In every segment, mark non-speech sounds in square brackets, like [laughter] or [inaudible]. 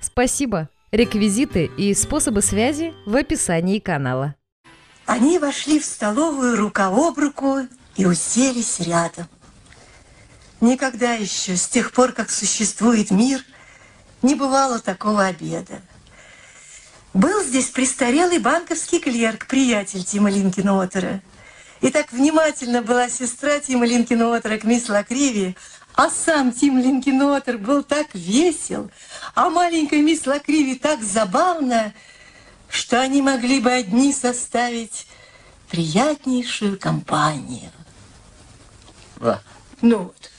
Спасибо. Реквизиты и способы связи в описании канала. Они вошли в столовую рука об руку и уселись рядом. Никогда еще, с тех пор, как существует мир, не бывало такого обеда. Был здесь престарелый банковский клерк, приятель Тима Линкина-Отера. И так внимательно была сестра Тима Линкина-Отера к мисс Лакриви, а сам Тим Линкенотер был так весел, а маленькая мисс Лакриви так забавна, что они могли бы одни составить приятнейшую компанию. Да. Ну вот.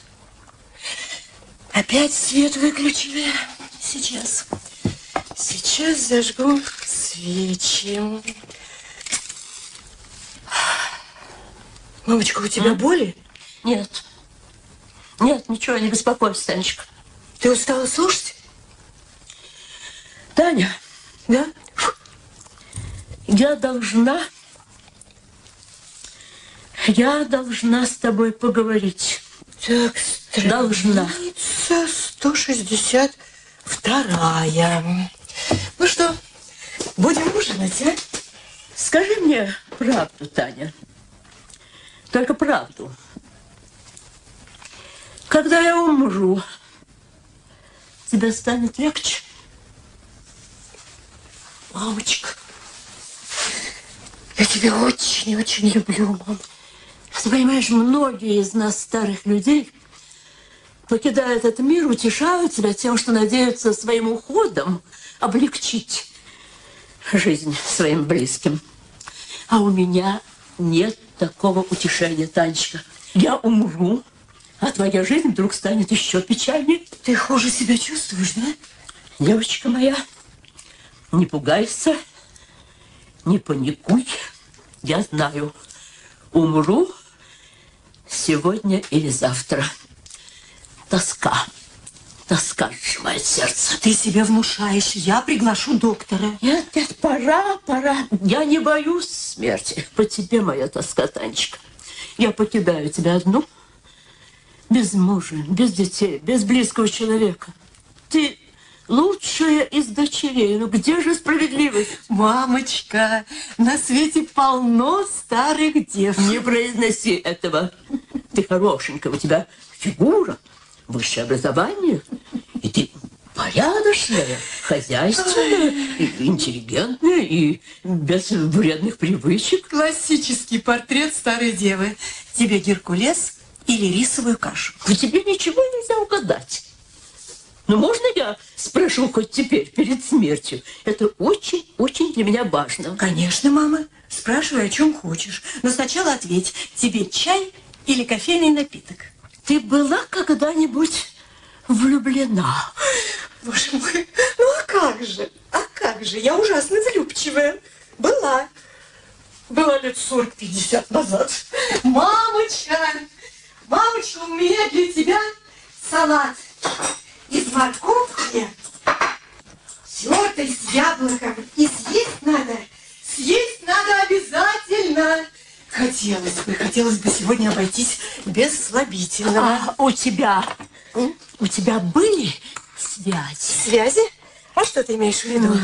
Опять свет выключили. Сейчас. Сейчас зажгу свечи. Мамочка, у тебя боли? Нет. Нет, ничего, не беспокойся, Танечка. Ты устала слушать? Таня, Да? я должна... Я должна с тобой поговорить. Так, Должна. страница 162. Ну что, будем ужинать, а? Скажи мне правду, Таня. Только правду. Когда я умру, тебе станет легче? Мамочка, я тебя очень-очень люблю, мам. Ты понимаешь, многие из нас, старых людей, покидая этот мир, утешают себя тем, что надеются своим уходом облегчить жизнь своим близким. А у меня нет такого утешения, Танечка. Я умру, а твоя жизнь вдруг станет еще печальнее. Ты хуже себя чувствуешь, да? Девочка моя, не пугайся, не паникуй. Я знаю, умру сегодня или завтра. Тоска, тоска сжимает сердце. Ты себе внушаешь, я приглашу доктора. Нет, нет, пора, пора. Я не боюсь смерти. По тебе моя тоска, Танечка. Я покидаю тебя одну, без мужа, без детей, без близкого человека. Ты лучшая из дочерей. Ну где же справедливость? Мамочка, на свете полно старых дев. Не произноси этого. Ты хорошенькая, у тебя фигура, высшее образование, и ты порядочная, хозяйственная, и интеллигентная и без вредных привычек. Классический портрет старой девы. Тебе Геркулес или рисовую кашу? По тебе ничего нельзя угадать. Но можно я спрошу хоть теперь, перед смертью? Это очень-очень для меня важно. Конечно, мама. Спрашивай, о чем хочешь. Но сначала ответь, тебе чай или кофейный напиток? Ты была когда-нибудь влюблена? Боже мой, ну а как же? А как же? Я ужасно влюбчивая. Была. Была лет 40-50 назад. Мамочка! Мамочка, у меня для тебя салат из морковки, тертый с яблоком. И съесть надо. Съесть надо обязательно. Хотелось бы, хотелось бы сегодня обойтись без слабительного. А у тебя, у тебя были связи? Связи? А что ты имеешь в виду?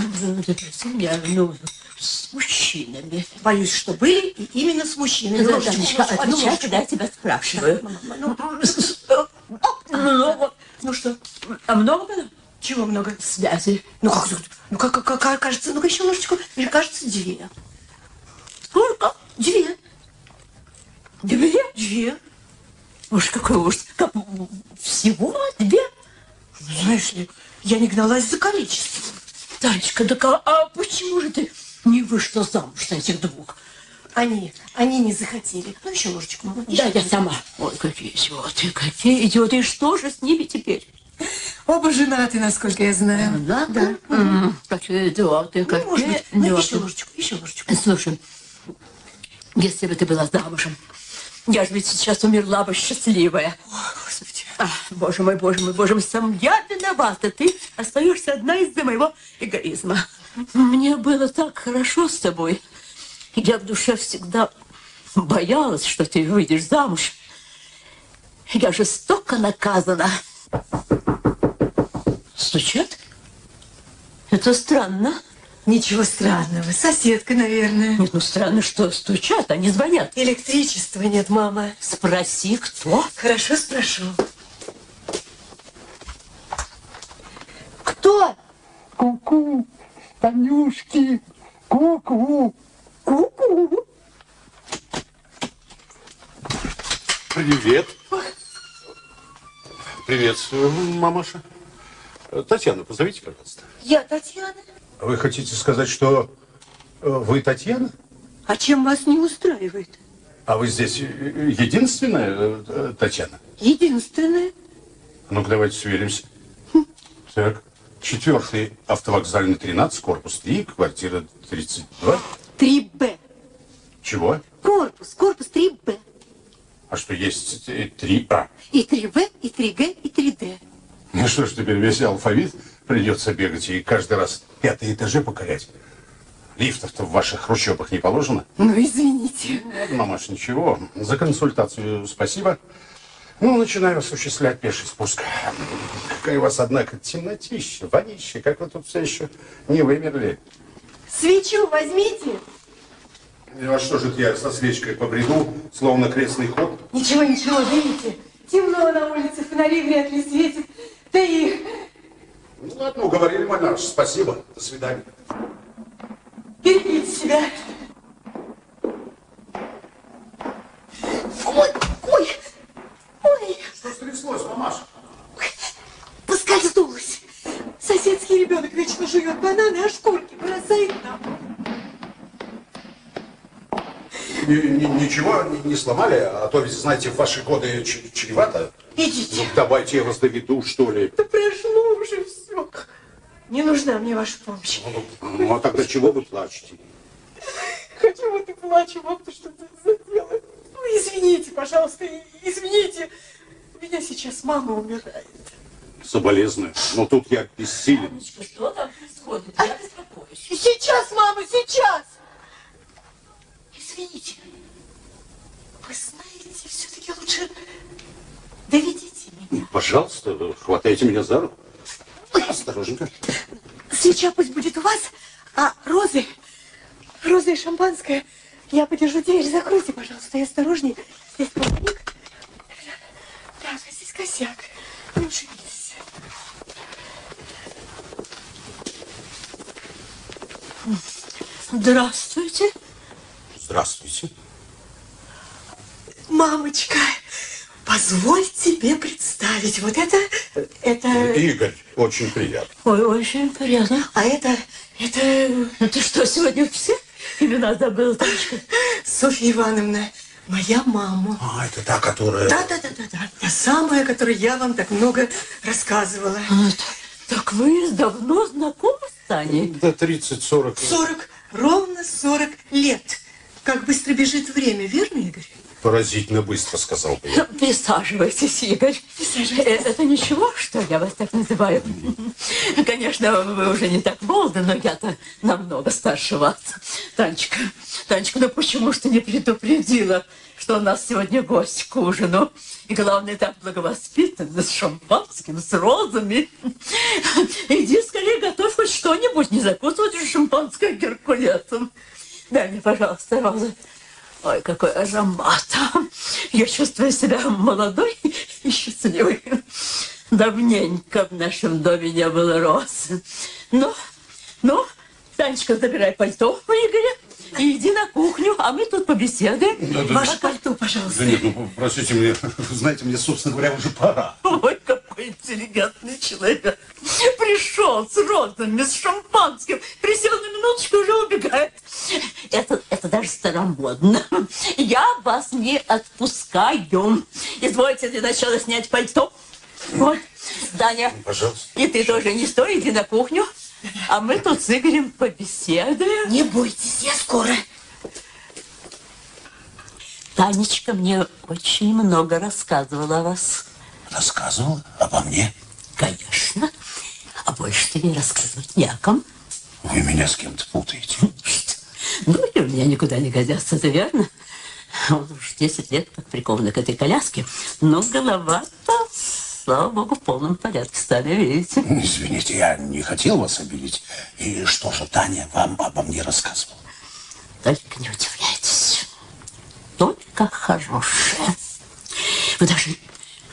Я, ну, с мужчинами. Боюсь, что были и именно с мужчинами. Ну, Танечка, ложечку, одну отвечай, когда я тебя спрашиваю. Ну, Много. ну что, А много было? чего много? Связи. Ну как, ну как, как, как кажется, ну-ка еще ложечку. Мне кажется, две. Сколько? Две. Две? Две. Уж какой ужас. Как, всего две? Знаешь ли, я не гналась за количеством. Танечка, так а, а почему же ты не вышла замуж на этих двух? Они, они не захотели. Ну, еще ложечку, мама. Да, еще я ложечку. сама. Ой, какие идиоты, какие идиоты. И что же с ними теперь? Оба женаты, насколько я знаю. Да? Да. М, Какие идиоты, Ну, какие может быть, ну, еще ложечку, еще ложечку. Слушай, если бы ты была замужем, я же ведь сейчас умерла бы счастливая. О, Господи. Ах, боже мой, боже мой, боже мой, сам я виновата. Ты остаешься одна из-за моего эгоизма. Мне было так хорошо с тобой. Я в душе всегда боялась, что ты выйдешь замуж. Я жестоко наказана. Стучат? Это странно. Ничего странного. Соседка, наверное. Нет, ну странно, что стучат, а не звонят. Электричества нет, мама. Спроси, кто? Хорошо, спрошу. Кто? Ку-ку, Танюшки, ку-ку. Ку-ку. Привет. Приветствую, мамаша. Татьяна, позовите, пожалуйста. Я Татьяна. Вы хотите сказать, что э, вы Татьяна? А чем вас не устраивает? А вы здесь э, единственная э, Татьяна? Единственное. Ну-ка, давайте сверимся. Так, четвертый автовокзальный 13, корпус 3, квартира 32. 3Б. Чего? Корпус, корпус 3Б. А что, есть э, 3А? И 3В, и 3Г, и 3Д. Ну что ж, теперь весь алфавит придется бегать и каждый раз пятые этажи покорять. Лифтов-то в ваших хрущебах не положено? Ну, извините. Ладно, мамаш, ничего. За консультацию спасибо. Ну, начинаю осуществлять пеший спуск. Какая у вас, однако, темнотища, вонища. Как вы тут все еще не вымерли? Свечу возьмите. Ну, а что же я со свечкой побреду, словно крестный ход? Ничего, ничего, видите? Темно на улице, фонари вряд ли светят. Да и Ну, ладно, уговорили, мамаш. Спасибо. До свидания. берегите себя. Ой, ой, ой, Что стряслось, мамаш? поскользнулась. Соседский ребенок вечно жует бананы, а шкурки бросает нам. Ни- ни- ничего не, сломали, а то ведь, знаете, в ваши годы чревато. Идите. Ну, давайте я вас доведу, что ли. Да прошло уже все. Не нужна мне ваша помощь. Ну, а тогда чего вы плачете? Хочу вот и плачу, вот ты что ты задела. Ну, извините, пожалуйста, извините. У меня сейчас мама умирает. Соболезную. Но тут я бессилен. Что там происходит? Я беспокоюсь. Сейчас, мама, сейчас! Извините. Вы знаете, все-таки лучше доведите меня. Пожалуйста, хватайте меня за руку. Осторожненько. Свеча пусть будет у вас, а розы, розы и шампанское, я подержу дверь, закройте, пожалуйста, и осторожнее. Здесь половник. Так, а здесь косяк. Не ушибитесь. Здравствуйте. Здравствуйте. Мамочка, позволь тебе представить. Вот это, это, Игорь, очень приятно. Ой, очень приятно. а это, это Ну ты что, сегодня все имена забыла, Танечка? Софья Ивановна, моя мама. А, это та, которая... Да, да, да, да, да. Та самая, о которой я вам так много рассказывала. Вот. Так вы давно знакомы с Таней? До 30-40. 40, ровно 40 лет. Как быстро бежит время, верно, Игорь? Поразительно быстро, сказал бы я. [laughs] Присаживайтесь, Игорь. Присаживайтесь. Э, Это ничего, что я вас так называю? Конечно, вы уже не так молоды, но я-то намного старше вас. Танечка, Танечка, ну почему ж ты не предупредила, что у нас сегодня гость к ужину? И главное, так благовоспитанно, с шампанским, с розами. Иди скорее готовь хоть что-нибудь, не закусывать же шампанское геркулесом. Дай мне, пожалуйста, розы. Ой, какой аромат. [laughs] Я чувствую себя молодой [laughs] и счастливой. Давненько в нашем доме не было роз. Ну, ну, Танечка, забирай пальто у Игоря и иди на кухню, а мы тут побеседуем. Ваше пальто, пожалуйста. Да нет, ну, простите мне, знаете, мне, собственно говоря, уже пора. Ой, какой интеллигентный человек. Пришел с розами, с шампанским, присел на минуточку уже убегает. Это, это даже старомодно. Я вас не отпускаю. Извольте для начала снять пальто. Вот. Даня. Пожалуйста. И ты тоже не стой, иди на кухню. А мы тут с Игорем побеседуем. Не бойтесь, я скоро. Танечка мне очень много рассказывала о вас. Рассказывал обо мне? Конечно. А больше ты ей рассказывать не о ком. Вы меня с кем-то путаете. Что? Ноги у меня никуда не годятся, это верно? Он уж 10 лет как прикован к этой коляске. Но голова-то, слава богу, в полном порядке стали, видите. Извините, я не хотел вас обидеть. И что же Таня вам обо мне рассказывала? Только не удивляйтесь. Только хорошее. Вы даже,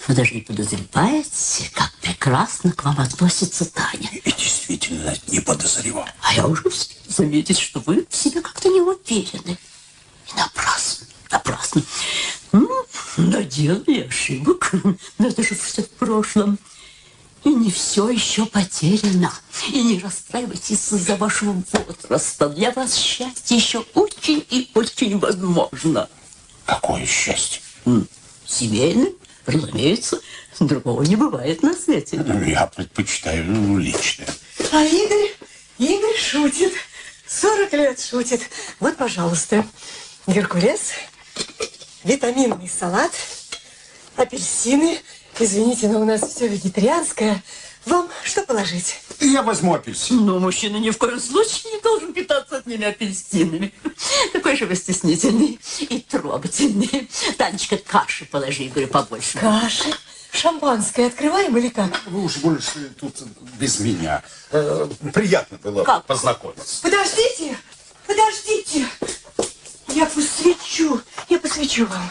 вы даже не подозреваете, как прекрасно к вам относится Таня. И действительно не подозревал. А я уже заметить, что вы в себе как-то не уверены. И напрасно, напрасно. Ну, наделали ошибок, но это же все в прошлом. И не все еще потеряно. И не расстраивайтесь из-за вашего возраста. Для вас счастье еще очень и очень возможно. Какое счастье. Семейное, разумеется, другого не бывает на свете. Я предпочитаю личное. А Игорь, Игорь шутит. 40 лет шутит. Вот, пожалуйста, геркулес, витаминный салат, апельсины. Извините, но у нас все вегетарианское. Вам что положить? Я возьму апельсин. Но мужчина ни в коем случае не должен питаться одними апельсинами. Какой же вы стеснительный и трогательный. Танечка, каши положи, говорю, побольше. Каши. Шампанское открываем или как? Вы уж больше тут без меня. Э, Приятно было Как? познакомиться. Подождите, подождите. Я посвечу, я посвечу вам.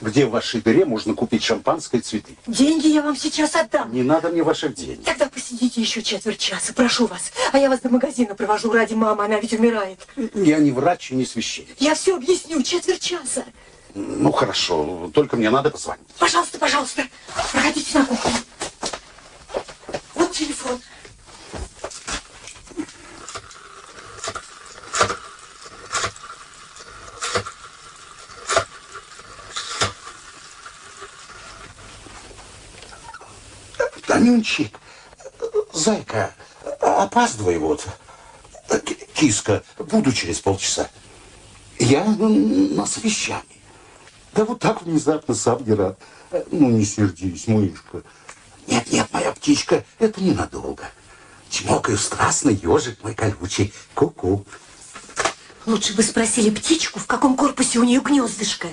Где в вашей дыре можно купить шампанское и цветы? Деньги я вам сейчас отдам. Не надо мне ваших денег. Тогда посидите еще четверть часа, прошу вас. А я вас до магазина провожу ради мамы, она ведь умирает. Я не врач и не священник. Я все объясню, четверть часа. Ну, хорошо, только мне надо позвонить. Пожалуйста, пожалуйста, проходите на кухню. Вот телефон. Танюнчик, зайка, опаздывай вот. Киска, буду через полчаса. Я на совещании. Да вот так внезапно сам не рад. Ну, не сердись, мышка. Нет, нет, моя птичка, это ненадолго. Чмокаю страстно, ежик мой колючий. Ку-ку. Лучше бы спросили птичку, в каком корпусе у нее гнездышко.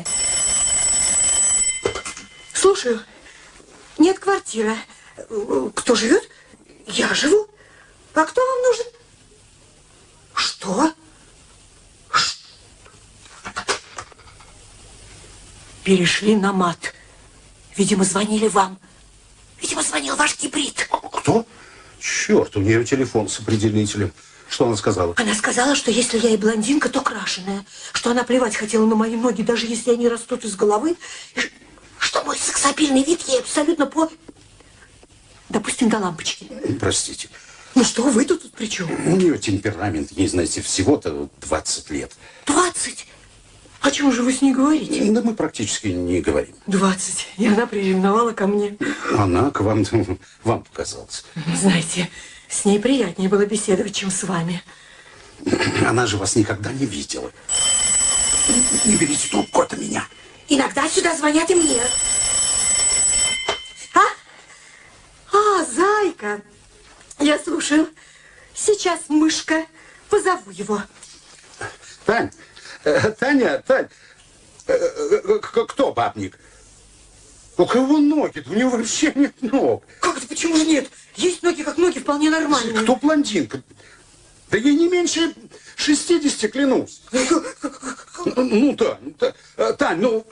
Слушаю. Нет квартиры. Кто живет? Я живу. А кто вам нужен? Что? Ш- Перешли на мат. Видимо, звонили вам. Видимо, звонил ваш гибрид. Кто? Черт, у нее телефон с определителем. Что она сказала? Она сказала, что если я и блондинка, то крашеная. Что она плевать хотела на мои ноги, даже если они растут из головы. Что мой сексапильный вид ей абсолютно по... Допустим, до лампочки. Простите. Ну что вы тут, тут при чем? У нее темперамент, ей, знаете, всего-то 20 лет. Двадцать? О чем же вы с ней говорите? Да мы практически не говорим. Двадцать. И она приревновала ко мне. Она к вам, вам показалась. Знаете, с ней приятнее было беседовать, чем с вами. Она же вас никогда не видела. Не берите трубку, это меня. Иногда сюда звонят и мне. А? А, зайка. Я слушаю. Сейчас мышка. Позову его. Тань, э, Таня, Тань, э, э, кто бабник? У кого ноги? У него вообще нет ног. Как это? Почему же нет? Есть ноги, как ноги, вполне нормальные. Кто блондинка? Да ей не меньше 60, клянусь. Ну, Тань, Та- э, Тань, ну...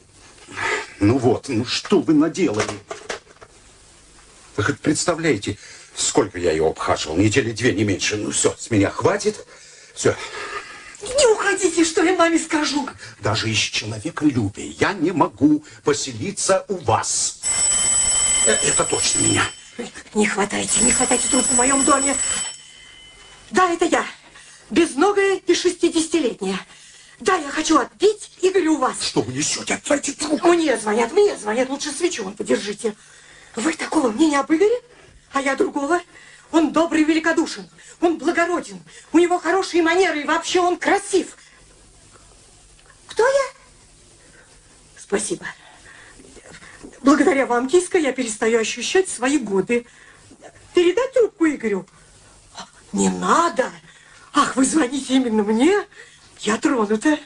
Ну вот, ну что вы наделали? Вы хоть представляете, сколько я ее обхаживал? Недели две, не меньше. Ну все, с меня хватит. Все, Не уходите, что я маме скажу. даже из человеколюбия я не могу поселиться у вас. Э, Это точно меня. Не хватайте, не хватайте трубку в моем доме. Да, это я. Безногая и шестидесятилетняя. Да, я хочу отпить Игоря у вас. Что вы несете? Отдайте трубку. Мне звонят, мне звонят. Лучше свечу вам подержите. Вы такого мнения об Игоре? А я другого. Он добрый великодушен. Он благороден. У него хорошие манеры и вообще он красив. Кто я? Спасибо. Благодаря вам, киска, я перестаю ощущать свои годы. Передать трубку Игорю? Не надо. Ах, вы звоните именно мне? Я тронута.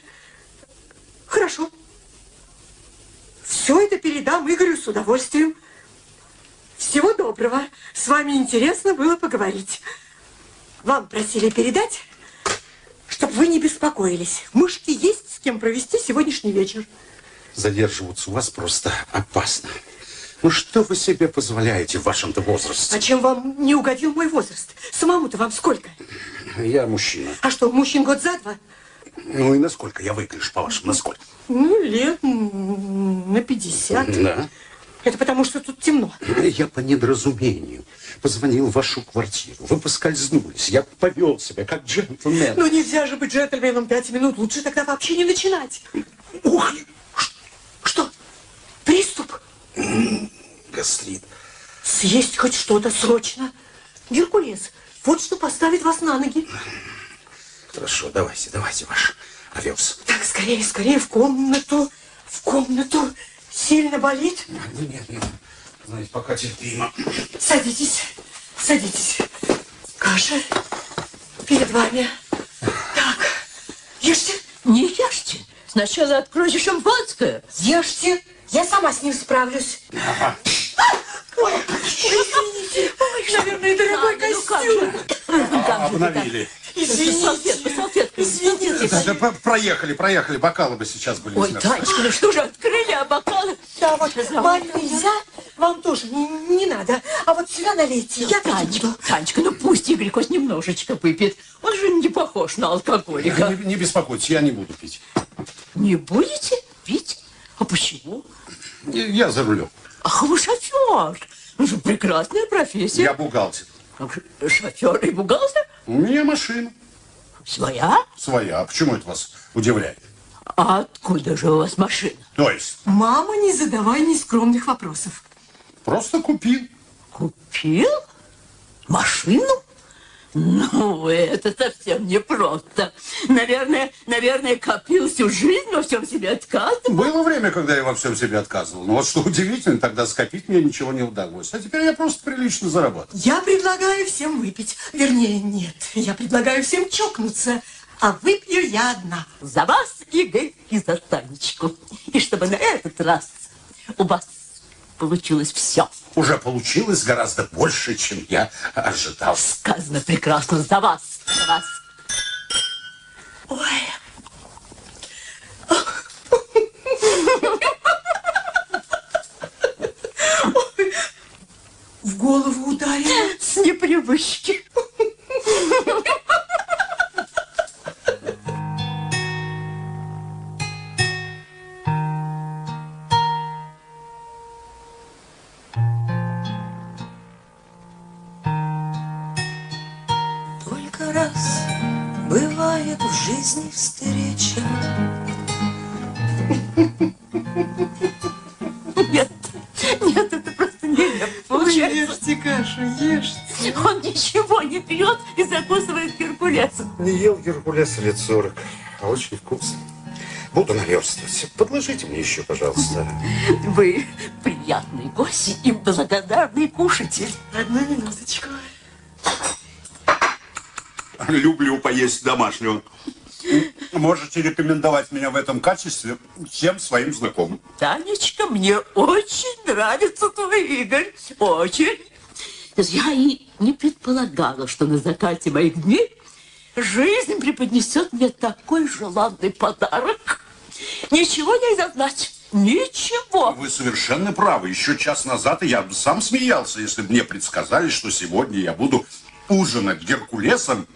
Хорошо. Все это передам Игорю с удовольствием. Всего доброго. С вами интересно было поговорить. Вам просили передать, чтобы вы не беспокоились. Мышки есть с кем провести сегодняшний вечер. Задерживаться у вас просто опасно. Ну что вы себе позволяете в вашем-то возрасте? А чем вам не угодил мой возраст? Самому-то вам сколько? Я мужчина. А что, мужчин год за два? Ну и насколько я выгляжу, по-вашему, насколько? Ну, лет на 50. Да. Это потому, что тут темно. Я по недоразумению позвонил в вашу квартиру. Вы поскользнулись. Я повел себя как джентльмен. Ну, нельзя же быть джентльменом пять минут. Лучше тогда вообще не начинать. Ух, Что? Приступ? гастрит. Съесть хоть что-то срочно. Геркулес, вот что поставит вас на ноги. Хорошо, давайте, давайте ваш овес. Так, скорее, скорее в комнату. В комнату. Сильно болит? Ну, нет, нет. Знаете, пока терпимо. Садитесь, садитесь. Каша перед вами. Так, ешьте, Не ешьте. Сначала откройте шампанское. ешьте. Я сама с ним справлюсь. Ой, извините. Ой, наверное, дорогой ну костюм. Ну, как же вы Обновили. Извините. Салфетку, салфетку. Извините. Да, да, проехали, проехали. Бокалы бы сейчас были. Ой. Танечка, ну что же, открыли, а бокалы? Да, вот Завтра. вам нельзя, вам тоже не, не надо. А вот сюда налейте, я Танечка, буду. Танечка, ну пусть Игорь хоть немножечко выпьет. Он же не похож на алкоголика. Не, не беспокойтесь, я не буду пить. Не будете пить? А почему? Я за рулем. Ах, вы шофер. Ну же, прекрасная профессия. Я бухгалтер. Ах, Шофер и бухгалтер? У меня машина Своя? своя. А почему это вас удивляет? А откуда же у вас машина? То есть, Мама, не задавай нескромных вопросов. просто купил. Купил? Машину? Ну, это совсем непросто. Наверное, наверное, копил всю жизнь, во всем себе отказывал. Было время, когда я во всем себе отказывал. Но вот что удивительно, тогда скопить мне ничего не удалось. А теперь я просто прилично зарабатываю. Я предлагаю всем выпить. Вернее, нет, я предлагаю всем чокнуться. А выпью я одна. За вас, Игорь, и за Танечку. И чтобы на этот раз у вас получилось все. Уже получилось гораздо больше, чем я ожидал. Сказано прекрасно за вас. За вас. Ой, в голову ударило. С непривычки. Бывает в жизни встреча. Нет, нет, это просто нелепо получается. Ешьте кашу, ешьте. Он ничего не пьет и закусывает геркулесом. Не ел Геркулеса лет 40. А очень вкусно. Буду наверстывать. Подложите мне еще, пожалуйста. Вы приятный гость и благодарный кушатель. Одну минуточку. Люблю поесть домашнего. Можете рекомендовать меня в этом качестве всем своим знакомым. Танечка, мне очень нравится твой Игорь. Очень. Я и не предполагала, что на закате моих дней жизнь преподнесет мне такой желанный подарок. Ничего нельзя знать. Ничего. Вы совершенно правы. Еще час назад я бы сам смеялся, если бы мне предсказали, что сегодня я буду ужинать Геркулесом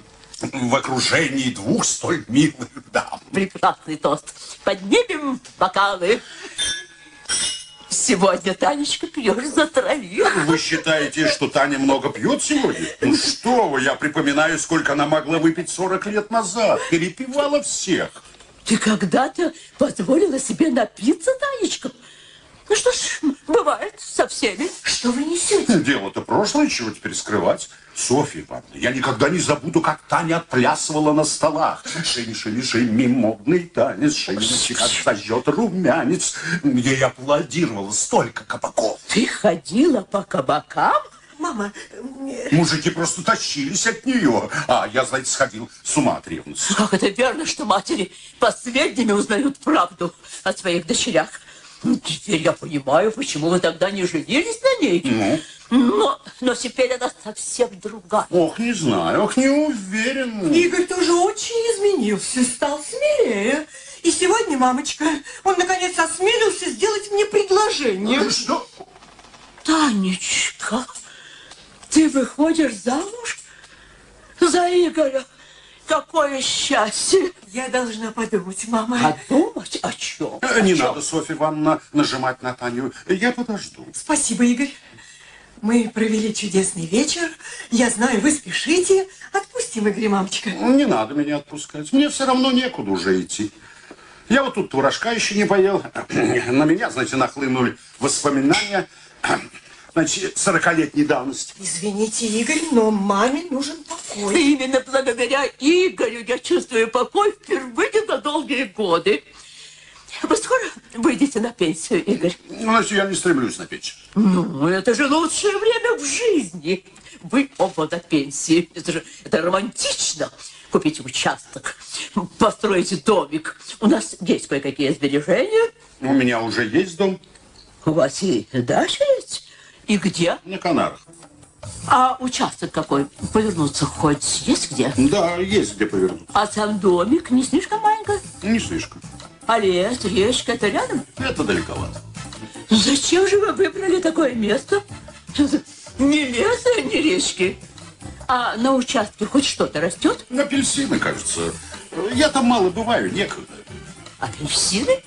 в окружении двух столь милых дам. Прекрасный тост. Поднимем бокалы. Сегодня, Танечка, пьешь за троих. Вы считаете, что Таня много пьет сегодня? Ну что вы, я припоминаю, сколько она могла выпить 40 лет назад. Перепивала всех. Ты когда-то позволила себе напиться, Танечка? Ну что ж, бывает со всеми. Что вы несете? Дело-то прошлое, чего теперь скрывать? Софья Ивановна, я никогда не забуду, как Таня отплясывала на столах. Шими, шими, шими, модный танец, как зажжет румянец. Ей аплодировало столько кабаков. Ты ходила по кабакам? Мама, Мужики просто тащились от нее. А я, знаете, сходил с ума от ревности. Как это верно, что матери последними узнают правду о своих дочерях. Ну, Теперь я понимаю, почему вы тогда не женились на ней. Ну? Но, но теперь она совсем другая. Ох, не знаю, ох, не уверен. Игорь тоже очень изменился, стал смелее. И сегодня, мамочка, он наконец осмелился сделать мне предложение. Что? Танечка, ты выходишь замуж за Игоря? Какое счастье! Я должна подумать, мама. Подумать о чем? Э, Не надо, Софья Ивановна, нажимать на Таню. Я подожду. Спасибо, Игорь. Мы провели чудесный вечер. Я знаю, вы спешите. Отпустим Игоря, мамочка. Не надо меня отпускать. Мне все равно некуда уже идти. Я вот тут творожка еще не поел. [clears throat] На меня, знаете, нахлынули воспоминания, [clears throat] значит, сорокалетней давности. Извините, Игорь, но маме нужен покой. Именно благодаря Игорю я чувствую покой впервые за долгие годы. Вы скоро выйдете на пенсию, Игорь? Значит, я не стремлюсь на печь. Ну, это же лучшее время в жизни. Вы оба на пенсии. Это же это романтично. Купите участок, построите домик. У нас есть кое-какие сбережения. У меня уже есть дом У вас и дача есть? И где? на Канарах. А участок какой? Повернуться хоть есть где? Да, есть где повернуть. А сам домик не слишком маленький? Не слишком. А лес, речка, это рядом? Это далековато. Зачем же вы выбрали такое место? Ни леса, ни речки. А на участке хоть что-то растет? Апельсины, кажется. Я там мало бываю, некогда. Апельсины?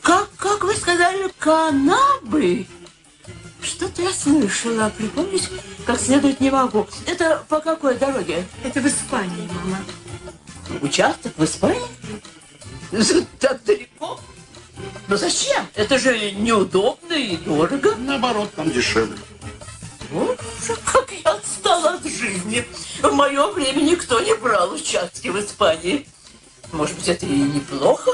Как, как вы сказали, канабы? Что-то я слышала, припомнить как следует не могу. Это по какой дороге? Это в Испании, мама. Участок в Испании? Так далеко? Но зачем? Это же неудобно и дорого. Наоборот, там дешевле. Боже, как я отстала от жизни. В мое время никто не брал участки в Испании. Может быть, это и неплохо?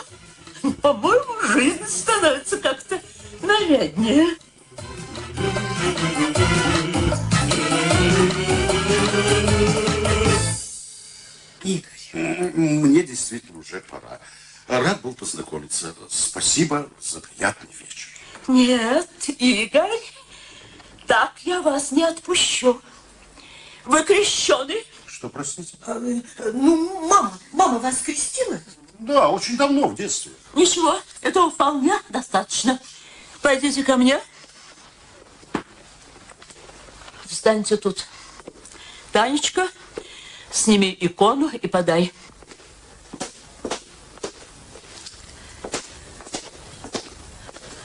По-моему, жизнь становится как-то наряднее. Игорь, Мне действительно уже пора. Рад был познакомиться. Спасибо за приятный вечер. Нет, Игорь, так я вас не отпущу. Вы крещеный? Что, простите? а, ну, мама, мама вас крестила? Да, очень давно, в детстве. Ничего, этого вполне достаточно. Пойдите ко мне. Встаньте тут. Танечка, сними икону и подай.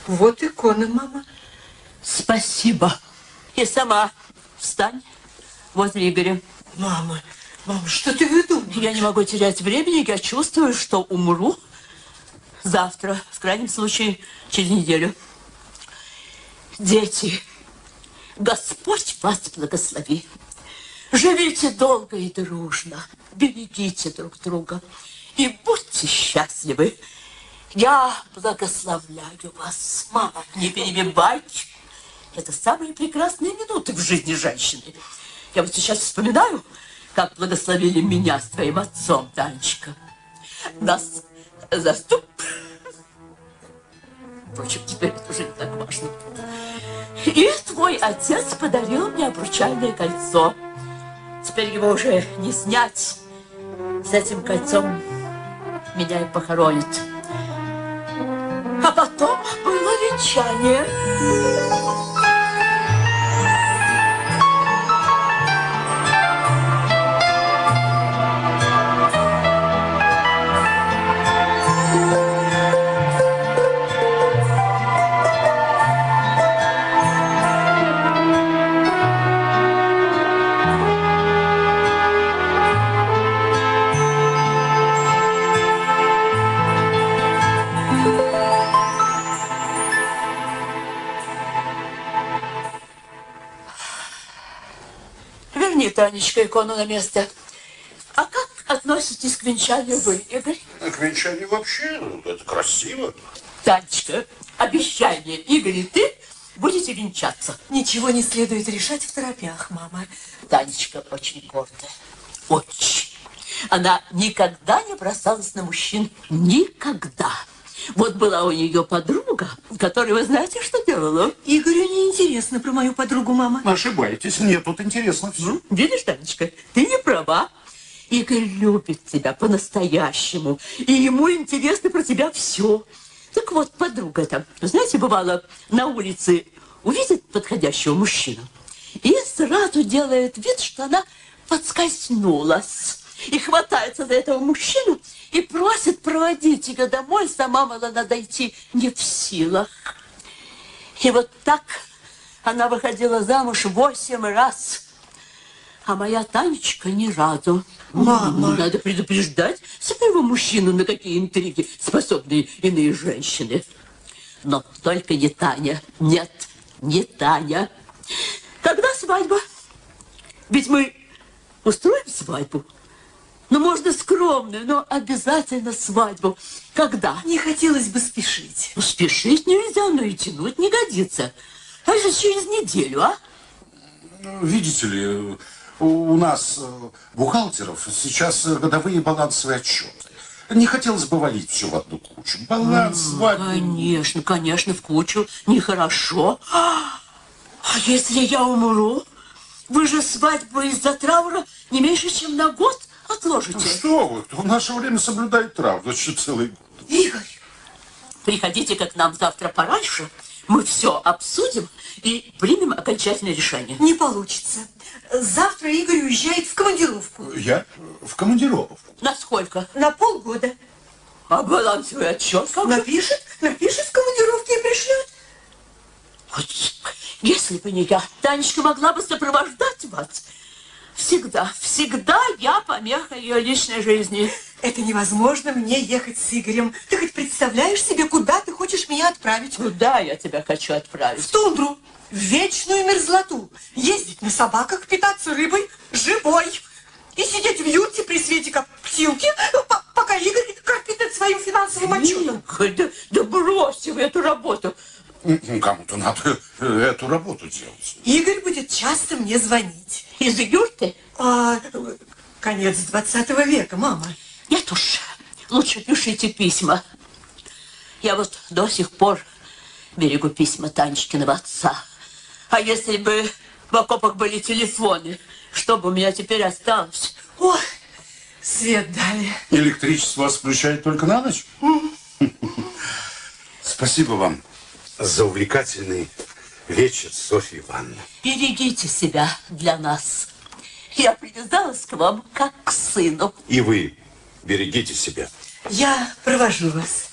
Вот икона, мама. Спасибо. И сама встань возле Игоря. Мама, мама, что ты выдумала? Я не могу терять времени, я чувствую, что умру завтра, в крайнем случае, через неделю. Дети, Господь вас благослови. Живите долго и дружно, берегите друг друга и будьте счастливы. Я благословляю вас, мама. Не перебивайте. Это самые прекрасные минуты в жизни женщины. Я вот сейчас вспоминаю, как благословили меня с твоим отцом, Танечка. Нас заступ. Впрочем, теперь это уже не так важно. И твой отец подарил мне обручальное кольцо. Теперь его уже не снять. С этим кольцом меня и похоронят. А потом было венчание. Танечка, икону на место. А как относитесь к венчанию вы, Игорь? К венчанию вообще, ну, это красиво. Танечка, обещание, Игорь и ты будете венчаться. Ничего не следует решать в торопях, мама. Танечка очень гордая. Очень. Она никогда не бросалась на мужчин. Никогда. Вот была у нее подруга, которая, вы знаете, что делала? Игорю не интересно про мою подругу, мама. Ошибаетесь, нет, тут интересно все. Ну, видишь, Танечка, ты не права. Игорь любит тебя по-настоящему, и ему интересно про тебя все. Так вот, подруга там, знаете, бывало, на улице увидит подходящего мужчину и сразу делает вид, что она подскользнулась и хватается за этого мужчину и просит проводить ее домой, сама надо дойти не в силах. И вот так она выходила замуж восемь раз, а моя Танечка ни разу. Мама. Надо предупреждать своего мужчину, на какие интриги способны иные женщины. Но только не Таня. Нет, не Таня. Когда свадьба? Ведь мы устроим свадьбу. Ну, можно скромную, но обязательно свадьбу. Когда? Не хотелось бы спешить. Ну, спешить нельзя, но и тянуть не годится. А же через неделю, а? Видите ли, у нас э, бухгалтеров сейчас годовые балансовые отчеты. Не хотелось бы валить все в одну кучу. Баланс, свадьба. Конечно, конечно, в кучу. Нехорошо. А если я умру? Вы же свадьбу из-за траура не меньше, чем на год отложите. Что вы, в наше время соблюдают травму, значит, целый год. Игорь, Приходите-ка к нам завтра пораньше. Мы все обсудим и примем окончательное решение. не получится. Завтра Игорь уезжает в командировку. Я в командировку. Насколько? На полгода. А балансовый отчет как? Напишет, напишет в командировке и пришлет. Вот, если бы не я, Танечка могла бы сопровождать вас. Всегда, всегда я помеха ее личной жизни. Это невозможно мне ехать с Игорем. Ты хоть представляешь себе, куда ты хочешь меня отправить? Куда я тебя хочу В отправить? тундру, в вечную мерзлоту. Ездить на собаках, питаться рыбой, живой. И сидеть в юрте при свете коптилки, по- пока Игорь корпит над своим финансовым отчетом. Милка, да, да бросьте вы эту работу. Кому-то надо [laughs] эту работу делать. Игорь будет часто мне звонить. Из юрты? А, конец 20 века, мама. Нет уж, лучше пишите письма. Я вот до сих пор берегу письма Танечкиного отца. А если бы в окопах были телефоны, что бы у меня теперь осталось? Ой, свет дали. Электричество вас включает только на ночь? [laughs] Спасибо вам за увлекательный вечер, Софья Ивановна. Берегите себя для нас. Я привязалась к вам как к сыну. И вы берегите себя. Я провожу вас.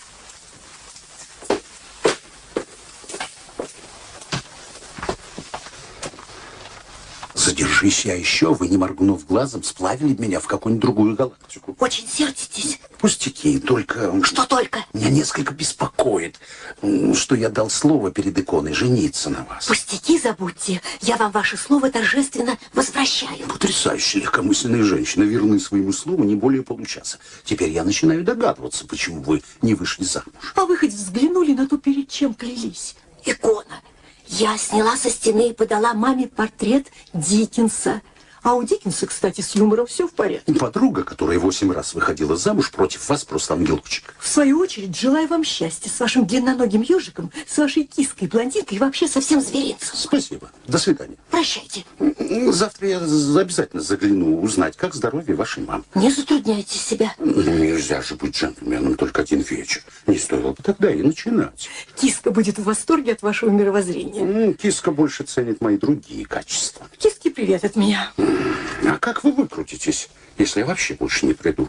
Задержись я еще, вы, не моргнув глазом, сплавили меня в какую-нибудь другую галактику. Очень сердитесь. Пустяки, только... Что только? Меня несколько беспокоит, что я дал слово перед иконой жениться на вас. Пустяки забудьте. Я вам ваше слово торжественно возвращаю. Потрясающе легкомысленные женщины, верны своему слову не более получаса. Теперь я начинаю догадываться, почему вы не вышли замуж. А вы хоть взглянули на то, перед чем клялись? Икона. Я сняла со стены и подала маме портрет Диккенса. А у Диккенса, кстати, с юмором все в порядке. Подруга, которая восемь раз выходила замуж, против вас просто ангелочек. В свою очередь, желаю вам счастья с вашим длинноногим ежиком, с вашей киской, блондинкой и вообще со всем зверинцем. Спасибо. До свидания. Прощайте. Завтра я обязательно загляну узнать, как здоровье вашей мамы. Не затрудняйте себя. Нельзя же быть джентльменом только один вечер. Не стоило бы тогда и начинать. Киска будет в восторге от вашего мировоззрения. Киска больше ценит мои другие качества. Киске привет от меня. А как вы выкрутитесь, если я вообще больше не приду?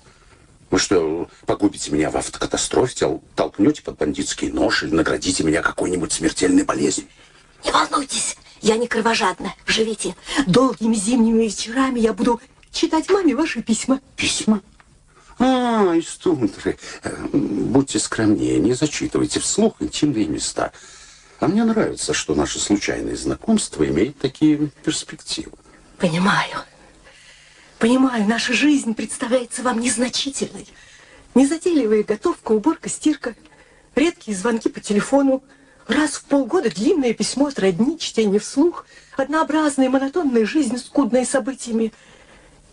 Вы что, погубите меня в автокатастрофе, тол- толкнете под бандитский нож или наградите меня какой-нибудь смертельной болезнью? Не волнуйтесь, я не кровожадна. Живите. Долгими зимними вечерами я буду читать маме ваши письма. Письма? А, из тундры. Э, Будьте скромнее, не зачитывайте вслух интимные места. А мне нравится, что наше случайное знакомство имеет такие перспективы. Понимаю. Понимаю, наша жизнь представляется вам незначительной. Незатейливая готовка, уборка, стирка, редкие звонки по телефону, раз в полгода длинное письмо от родни, чтение вслух, однообразная монотонная жизнь, скудная событиями.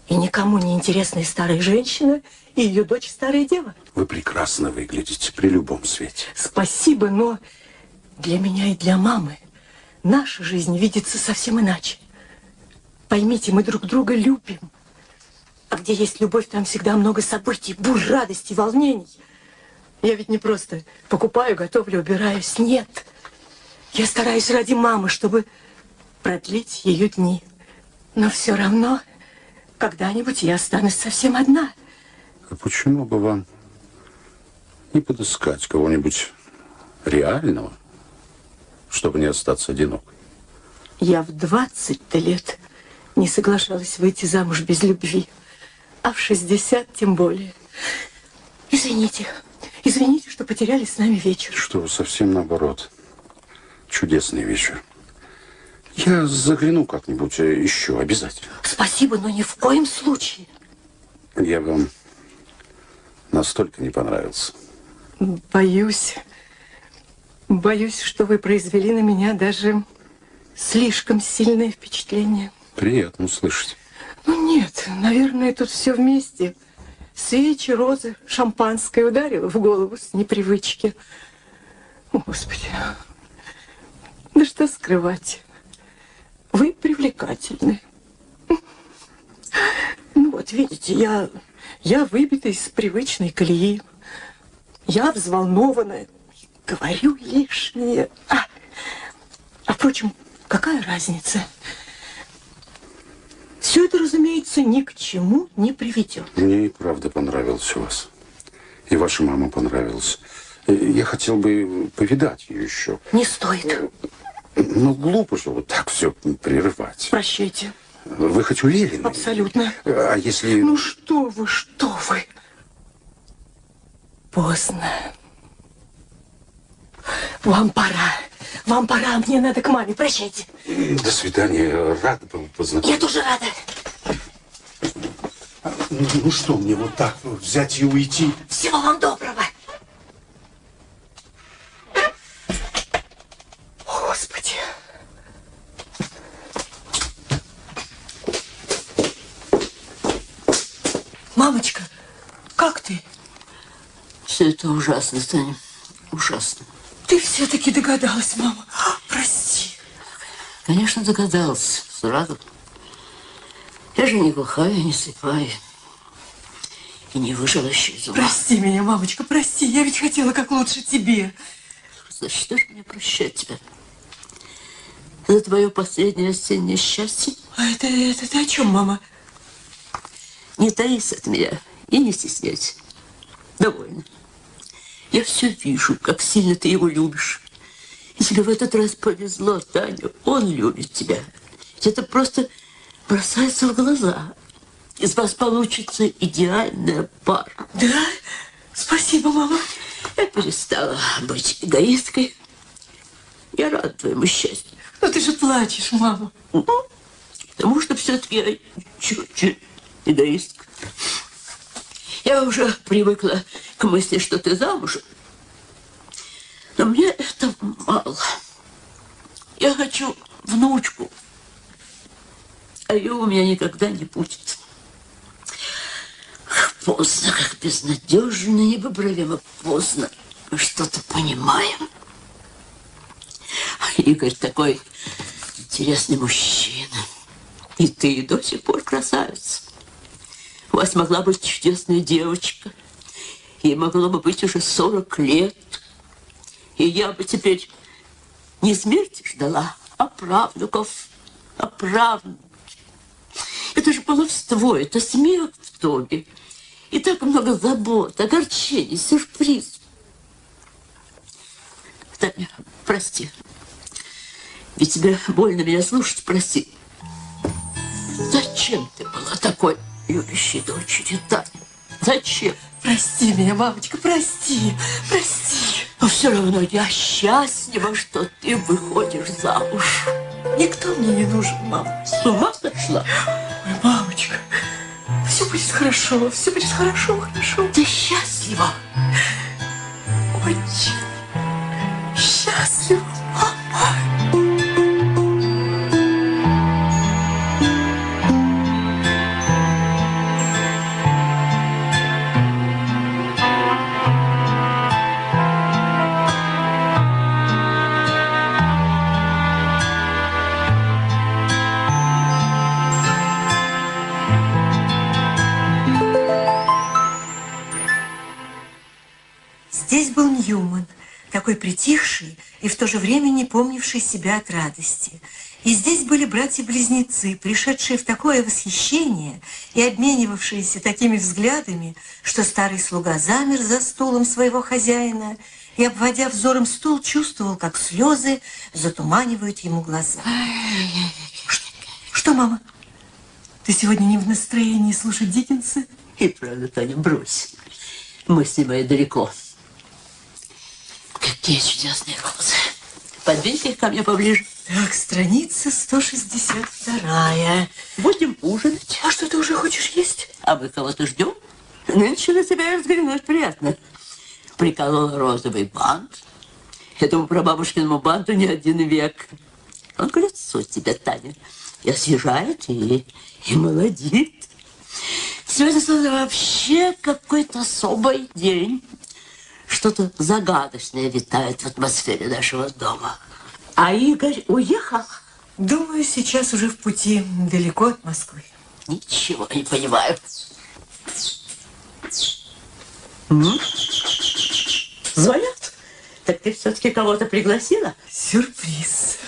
И никому не интересная старая женщина и ее дочь старая дева. Вы прекрасно выглядите при любом свете. Спасибо, но для меня и для мамы наша жизнь видится совсем иначе. Поймите, мы друг друга любим. А где есть любовь, там всегда много событий, бурь, радости, волнений. Я ведь не просто покупаю, готовлю, убираюсь. Нет. Я стараюсь ради мамы, чтобы продлить ее дни. Но все равно когда-нибудь я останусь совсем одна. А почему бы вам не подыскать кого-нибудь реального, чтобы не остаться одинокой? Я в 20 лет не соглашалась выйти замуж без любви. А в 60 тем более. Извините. Извините, что потеряли с нами вечер. Что совсем наоборот. Чудесный вечер. Я загляну как-нибудь э, еще, обязательно. Спасибо, но ни в коем случае. Я вам настолько не понравился. Боюсь, боюсь, что вы произвели на меня даже слишком сильное впечатление. Приятно услышать. Ну нет, наверное, тут все вместе. Свечи, розы, шампанское ударило в голову с непривычки. О, Господи, да что скрывать. Вы привлекательны. Ну вот, видите, я, я выбита из привычной колеи. Я взволнованная, говорю лишнее. А, а впрочем, какая разница? Все это, разумеется, ни к чему не приведет. Мне и правда понравилось у вас. И ваша мама понравилась. Я хотел бы повидать ее еще. Не стоит. Но глупо же вот так все прерывать. Прощайте. Вы хоть уверены? Абсолютно. А если... Ну что вы, что вы? Поздно. Вам пора. Вам пора, мне надо к маме. Прощайте. До свидания. Рад был познакомиться. Я тоже рада. Ну, ну что, мне вот так взять и уйти? Всего вам доброго. О, Господи. Мамочка, как ты? Все это ужасно, Таня. Ужасно. Ты все-таки догадалась, мама. Прости. Конечно, догадался. Сразу. Я же не глухая, не слепая. И не выжила еще из ума. Прости меня, мамочка, прости. Я ведь хотела как лучше тебе. За что же мне прощать тебя? За твое последнее осеннее счастье? А это, это ты о чем, мама? Не таись от меня и не стесняйся. Довольно. Я все вижу, как сильно ты его любишь. И тебе в этот раз повезло, Таня. Он любит тебя. Это просто бросается в глаза. Из вас получится идеальная пара. Да? Спасибо, мама. Я перестала быть эгоисткой. Я рада твоему счастью. Ну ты же плачешь, мама. Потому что все-таки я чуть-чуть эгоистка. Я уже привыкла к мысли, что ты замужем. Но мне это мало. Я хочу внучку. А ее у меня никогда не будет. Поздно, как безнадежно, непоправимо поздно. Мы что-то понимаем. А Игорь такой интересный мужчина. И ты до сих пор красавица. У вас могла быть чудесная девочка. Ей могло бы быть уже 40 лет. И я бы теперь не смерти ждала, а правнуков, а правнуков. Это же баловство, это смех в доме. И так много забот, огорчений, сюрприз. Таня, прости. Ведь тебе больно меня слушать, прости. Зачем ты была такой любящей дочерью, Таня? Зачем? Прости меня, мамочка, прости, прости. Но все равно я счастлива, что ты выходишь замуж. Никто мне не нужен, мама. С ума сошла? Ой, мамочка, хорошо, все будет хорошо, хорошо. Ты счастлива? Очень счастлива. Здесь такой притихший и в то же время не помнивший себя от радости. И здесь были братья-близнецы, пришедшие в такое восхищение и обменивавшиеся такими взглядами, что старый слуга замер за стулом своего хозяина и, обводя взором стул, чувствовал, как слезы затуманивают ему глаза. Что, что, мама? Ты сегодня не в настроении слушать Диккенса? И правда, Таня, брось. Мы с ним далеко. Какие чудесные розы. Подвиньте их ко мне поближе. Так, страница 162. Будем ужинать. А что ты уже хочешь есть? А мы кого-то ждем? Нынче на тебя взглянуть приятно. Приколола розовый бант. Этому прабабушкиному банту не один век. Он к лицу тебе, Таня. И освежает, и, и молодит. Сегодня словно вообще какой-то особый день. Что-то загадочное витает в атмосфере нашего дома. А Игорь уехал? Думаю, сейчас уже в пути, далеко от Москвы. Ничего не понимаю. М? Звонят? Так ты все-таки кого-то пригласила? Сюрприз.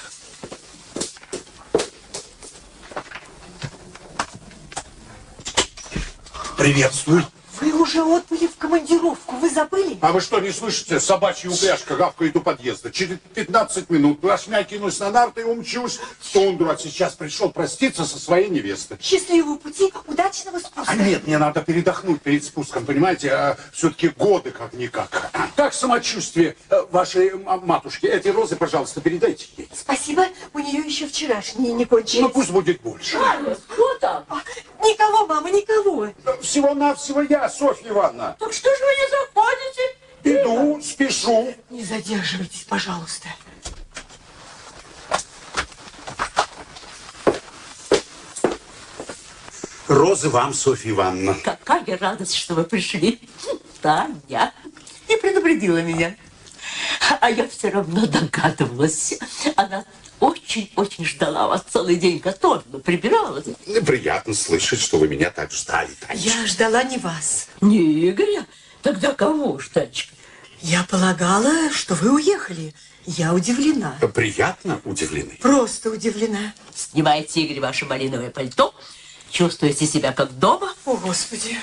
Приветствую. Вы уже отбыли в командировку, вы забыли? А вы что, не слышите? Собачья упряжка гавкает у подъезда. Через 15 минут плашмя кинусь на нарты и умчусь в тундру. А сейчас пришел проститься со своей невестой. Счастливого пути, удачного спуска. А нет, мне надо передохнуть перед спуском, понимаете? А все-таки годы как-никак. Как самочувствие э, вашей матушки? Эти розы, пожалуйста, передайте ей. Спасибо, у нее еще вчерашние не кончились. Ну, пусть будет больше. Кто там? А, Никого, мама, никого. Всего-навсего я, Софья Ивановна. Так что же вы не заходите? Иду, спешу. Не задерживайтесь, пожалуйста. Розы вам, Софья Ивановна. Какая радость, что вы пришли. Таня не предупредила меня. А я все равно догадывалась. Она очень-очень ждала вас целый день, готовила, прибирала. Приятно слышать, что вы меня так ждали, Танечка. Я ждала не вас. Не Игоря? Тогда кого ж, Танечка? Я полагала, что вы уехали. Я удивлена. Приятно удивлены. Просто удивлена. Снимайте, Игорь, ваше малиновое пальто. Чувствуете себя как дома? О, Господи.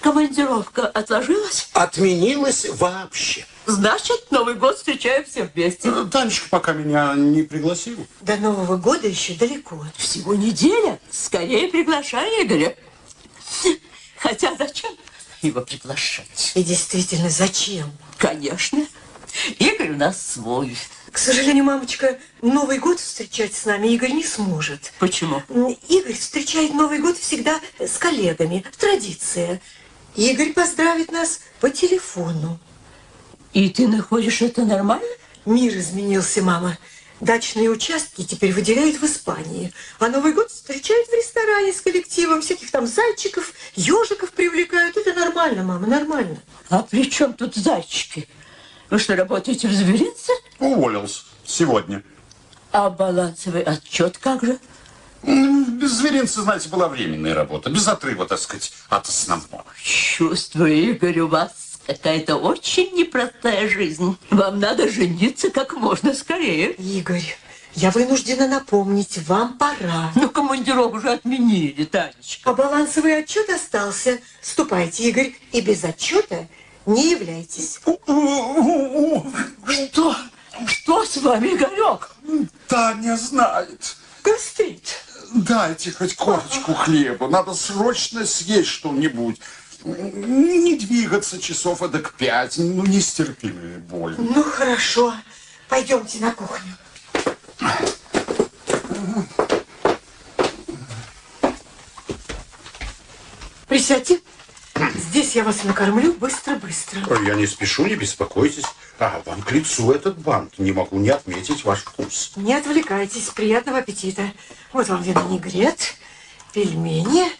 Командировка отложилась? Отменилось вообще. Значит, Новый год встречаем все вместе. Танечка пока меня не пригласила. До Нового года еще далеко. Всего неделя. Скорее приглашай Игоря. Хотя зачем его приглашать? И действительно, зачем? Конечно. Игорь у нас свой. К сожалению, мамочка, Новый год встречать с нами Игорь не сможет. Почему? Игорь встречает Новый год всегда с коллегами. Традиция. Игорь поздравит нас по телефону. И ты находишь это нормально? Мир изменился, мама. Дачные участки теперь выделяют в Испании. А Новый год встречают в ресторане с коллективом. Всяких там зайчиков, ежиков привлекают. Это нормально, мама, нормально. А при чем тут зайчики? Вы что, работаете в зверинце? Уволился сегодня. А балансовый отчет как же? Без зверинца, знаете, была временная работа. Без отрыва, так сказать, от основного. Чувствую, Игорь, у вас какая-то очень непростая жизнь. Вам надо жениться как можно скорее. Игорь, я вынуждена напомнить, вам пора. Ну, командировку уже отменили, Танечка. А балансовый отчет остался. Ступайте, Игорь, и без отчета не являйтесь. Что? Что с вами, Игорек? Таня знает. Гастрит. Дайте хоть корочку хлеба. Надо срочно съесть что-нибудь. Не двигаться часов эдак пять. Ну, нестерпимая боль. Ну, хорошо. Пойдемте на кухню. Присядьте. Здесь я вас накормлю быстро-быстро. Я не спешу, не беспокойтесь. А, вам к лицу этот бант. Не могу не отметить ваш вкус. Не отвлекайтесь. Приятного аппетита. Вот вам винегрет, пельмени,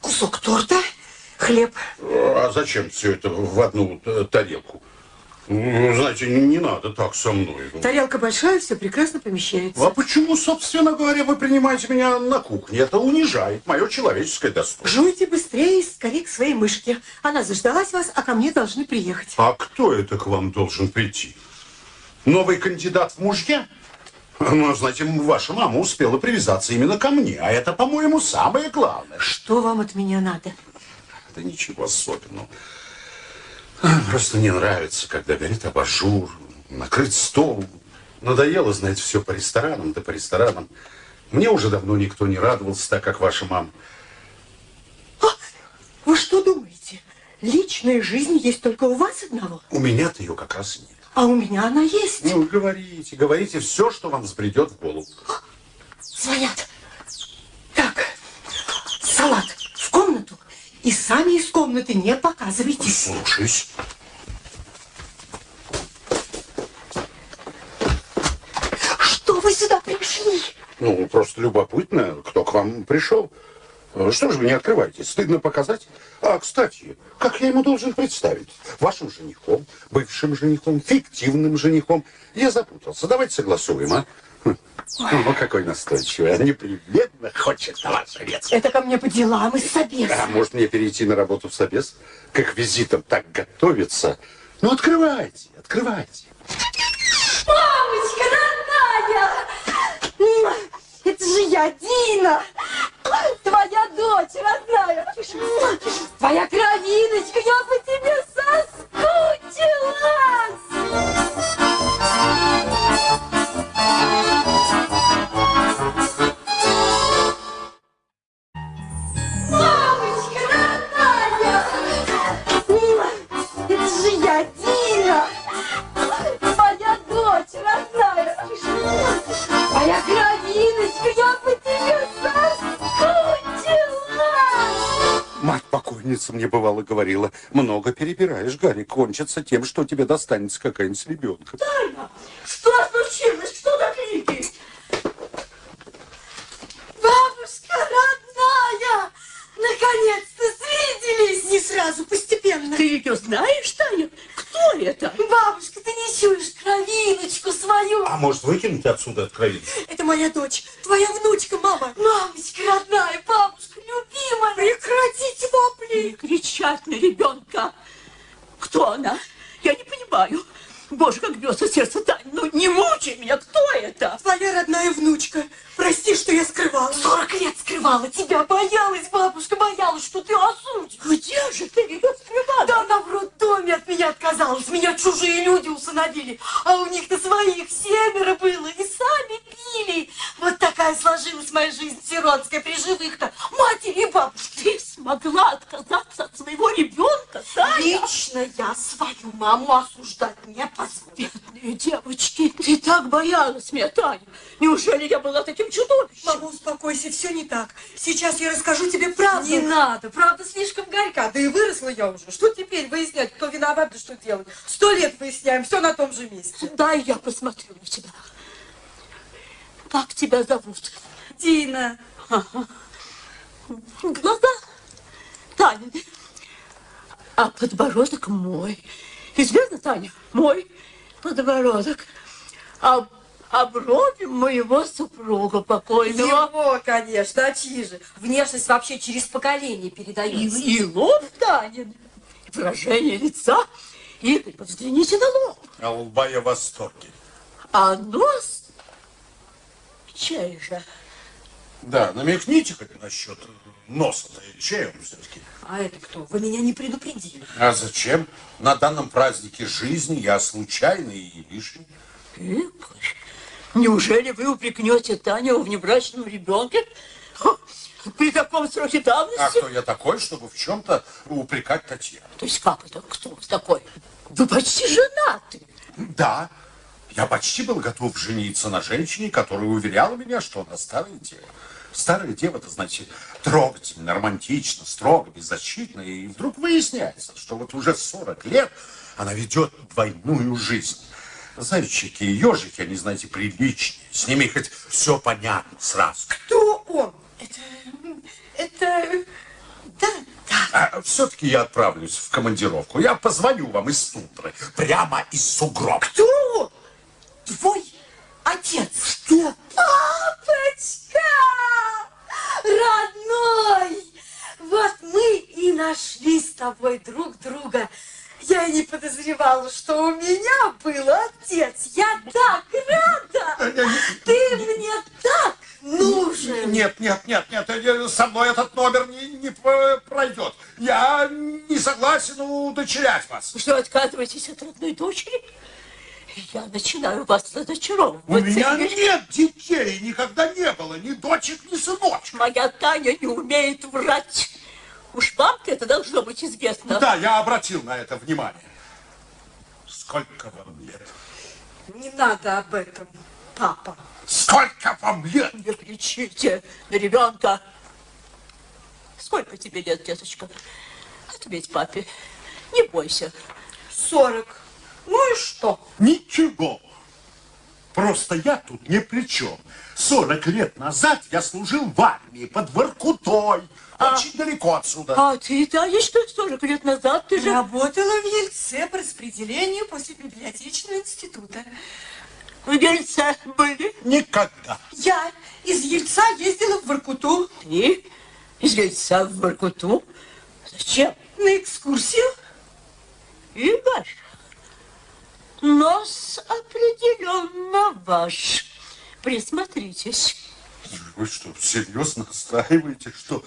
кусок торта, хлеб. А зачем все это в одну э, тарелку? Ну, Знаете, не, не надо так со мной. Тарелка большая, все прекрасно помещается. А почему, собственно говоря, вы принимаете меня на кухне? Это унижает мое человеческое достоинство. Жуйте быстрее и скорее к своей мышке. Она заждалась вас, а ко мне должны приехать. А кто это к вам должен прийти? Новый кандидат в мужья? Ну, знаете, ваша мама успела привязаться именно ко мне, а это, по-моему, самое главное. Что вам от меня надо? Да ничего особенного. Просто не нравится, когда горит абажур, накрыт стол. Надоело, знаете, все по ресторанам, да по ресторанам. Мне уже давно никто не радовался так, как ваша мама. А, вы что думаете? Личная жизнь есть только у вас одного? У меня-то ее как раз нет. А у меня она есть. Ну, говорите, говорите все, что вам взбредет в голову. Звонят. Так, салат в комнату. И сами из комнаты не показывайтесь. Слушаюсь. Что вы сюда пришли? Ну, просто любопытно, кто к вам пришел. Э, Что же вы не открываете? Стыдно показать? А, кстати, как я ему должен представить? Вашим женихом, бывшим женихом, фиктивным женихом? Я запутался. Давайте согласуем, а? Ну, какой настойчивый. А непременно хочет на вас жениться. Это ко мне по делам из собеса. А может мне перейти на работу в собес? Как визитом так готовиться? Ну, открывайте, открывайте. Мамочка родная! Это же я, Дина! Твоя дочь родная! Твоя кровиночка, я по тебе соскучилась! Покойница мне бывало говорила, много перебираешь, Гарри, кончится тем, что тебе достанется какая-нибудь с ребенком. Что случилось? Что за крики? Бабушка родная! Наконец-то свиделись! Не сразу, постепенно. Ты ее знаешь, Таня? Кто это? Бабушка, ты не чуешь кровиночку свою? А может выкинуть отсюда откровенно? Это моя дочь, твоя внучка, мама. Мамочка родная, бабушка любимая! Прекратите вопли. Не кричать на ребенка. Кто она? Я не понимаю. Боже, как бьется сердце, Таня. Ну, не мучай меня. Кто это? Твоя родная внучка. Прости, что я скрывала. Сорок лет скрывала тебя, боялась, бабушка, боялась, что ты осудишь. Где же ты ее скрывала? Да она в роддоме от меня отказалась, меня чужие люди усыновили, а у них-то своих семеро было, и сами пили. Вот такая сложилась моя жизнь сиротская при живых-то, матери и бабушке. Ты смогла отказаться от своего ребенка, Таня? Лично я свою маму осуждать не позволю. Бедные девочки, ты так боялась меня, Таня. Неужели я была таким чудовищем? Мама, успокойся, все не так. Сейчас я расскажу тебе правду. Не надо, правда слишком горька. Да и выросла я уже. Что теперь выяснять, кто виноват, да что делать? Сто лет выясняем, все на том же месте. Дай я посмотрю на тебя. Как тебя зовут? Дина. Глаза Таня. А подбородок мой. Известно, Таня? Мой подбородок. А, а брови моего супруга покойного. Его, конечно, а чьи же? Внешность вообще через поколение И, передается. и лоб Танин. И выражение лица. И взгляните на лоб. А лба я в восторге. А нос чей же? Да, намекните хоть насчет носа-то. Чей он все-таки? А это кто? Вы меня не предупредили. А зачем? На данном празднике жизни я случайный и лишний. Игорь, неужели вы упрекнете Таню в внебрачном ребенке? При таком сроке А давности? кто я такой, чтобы в чем-то упрекать Татьяну? То есть как это? Кто такой? Вы почти женаты. Да, я почти был готов жениться на женщине, которая уверяла меня, что она старое тело. Старая дева-то, значит, трогательно, романтично, строго, беззащитно. И вдруг выясняется, что вот уже 40 лет она ведет двойную жизнь. Зайчики и ежики, они, знаете, приличные. С ними хоть все понятно сразу. Кто он? Это... Это... Да, да. А все-таки я отправлюсь в командировку. Я позвоню вам из Тундры, прямо из сугроба. Кто он? Твой отец. Что? Папочка! Родной! Вот мы и нашли с тобой друг друга. Я и не подозревала, что у меня был отец. Я так рада! Ты мне так нужен! Нет, нет, нет, нет, э, со мной этот номер не, не пройдет. Я не согласен удочерять вас. Что, отказываетесь от родной дочери? Я начинаю вас разочаровывать. У меня нет детей, никогда не было, ни дочек, ни сыночек. Моя Таня не умеет врать. Уж вам-то это должно быть известно. Да, я обратил на это внимание. Сколько вам лет? Не надо об этом, папа. Сколько вам лет? Не кричите на ребенка. Сколько тебе лет, деточка? Ответь папе. Не бойся. Сорок. Ну и что? Ничего. Просто я тут ни при чем. 40 лет назад я служил в армии под Воркутой. Очень далеко отсюда. А ты, Танечка, 40 лет назад ты же... Работала в Ельце по распределению после библиотечного института. В Ельце были? Никогда. Я из Ельца ездила в Воркуту Ты из Ельца в Воркуту? Зачем? на экскурсию. Игорь, нос определенно ваш. Присмотритесь. Вы что, серьезно настаиваете, что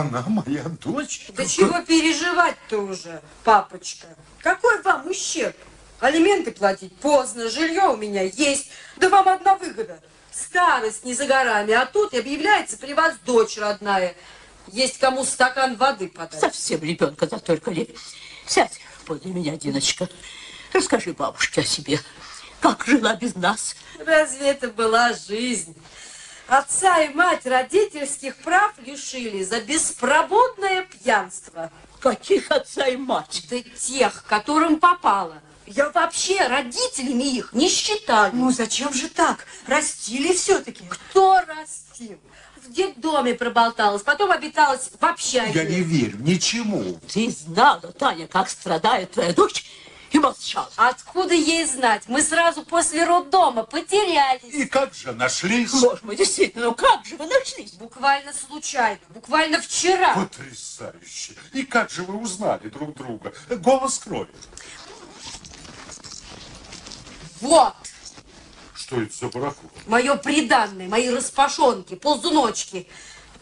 она моя дочь? Да чего переживать-то уже, папочка? Какой вам ущерб? Алименты платить поздно, жилье у меня есть. Да вам одна выгода. Старость не за горами, а тут объявляется при вас дочь родная. Есть кому стакан воды подать. Совсем ребенка затолкали. Сядь подле меня, Диночка. Расскажи бабушке о себе. Как жила без нас? Разве это была жизнь? Отца и мать родительских прав лишили за беспробудное пьянство. Каких отца и мать? Да тех, которым попало. Я вообще родителями их не считаю. Ну зачем же так? Растили все-таки. Кто растил? В детдоме проболталась, потом обиталась в общаге. Я не верю ничему. Ты знала, Таня, как страдает твоя дочь, и молчала. Откуда ей знать? Мы сразу после роддома потерялись. И как же нашлись? Боже мой, действительно, ну как же вы нашлись? Буквально случайно, буквально вчера. Потрясающе. И как же вы узнали друг друга? Голос крови. Вот, Что это за барахло? мое приданное, мои распашонки, ползуночки.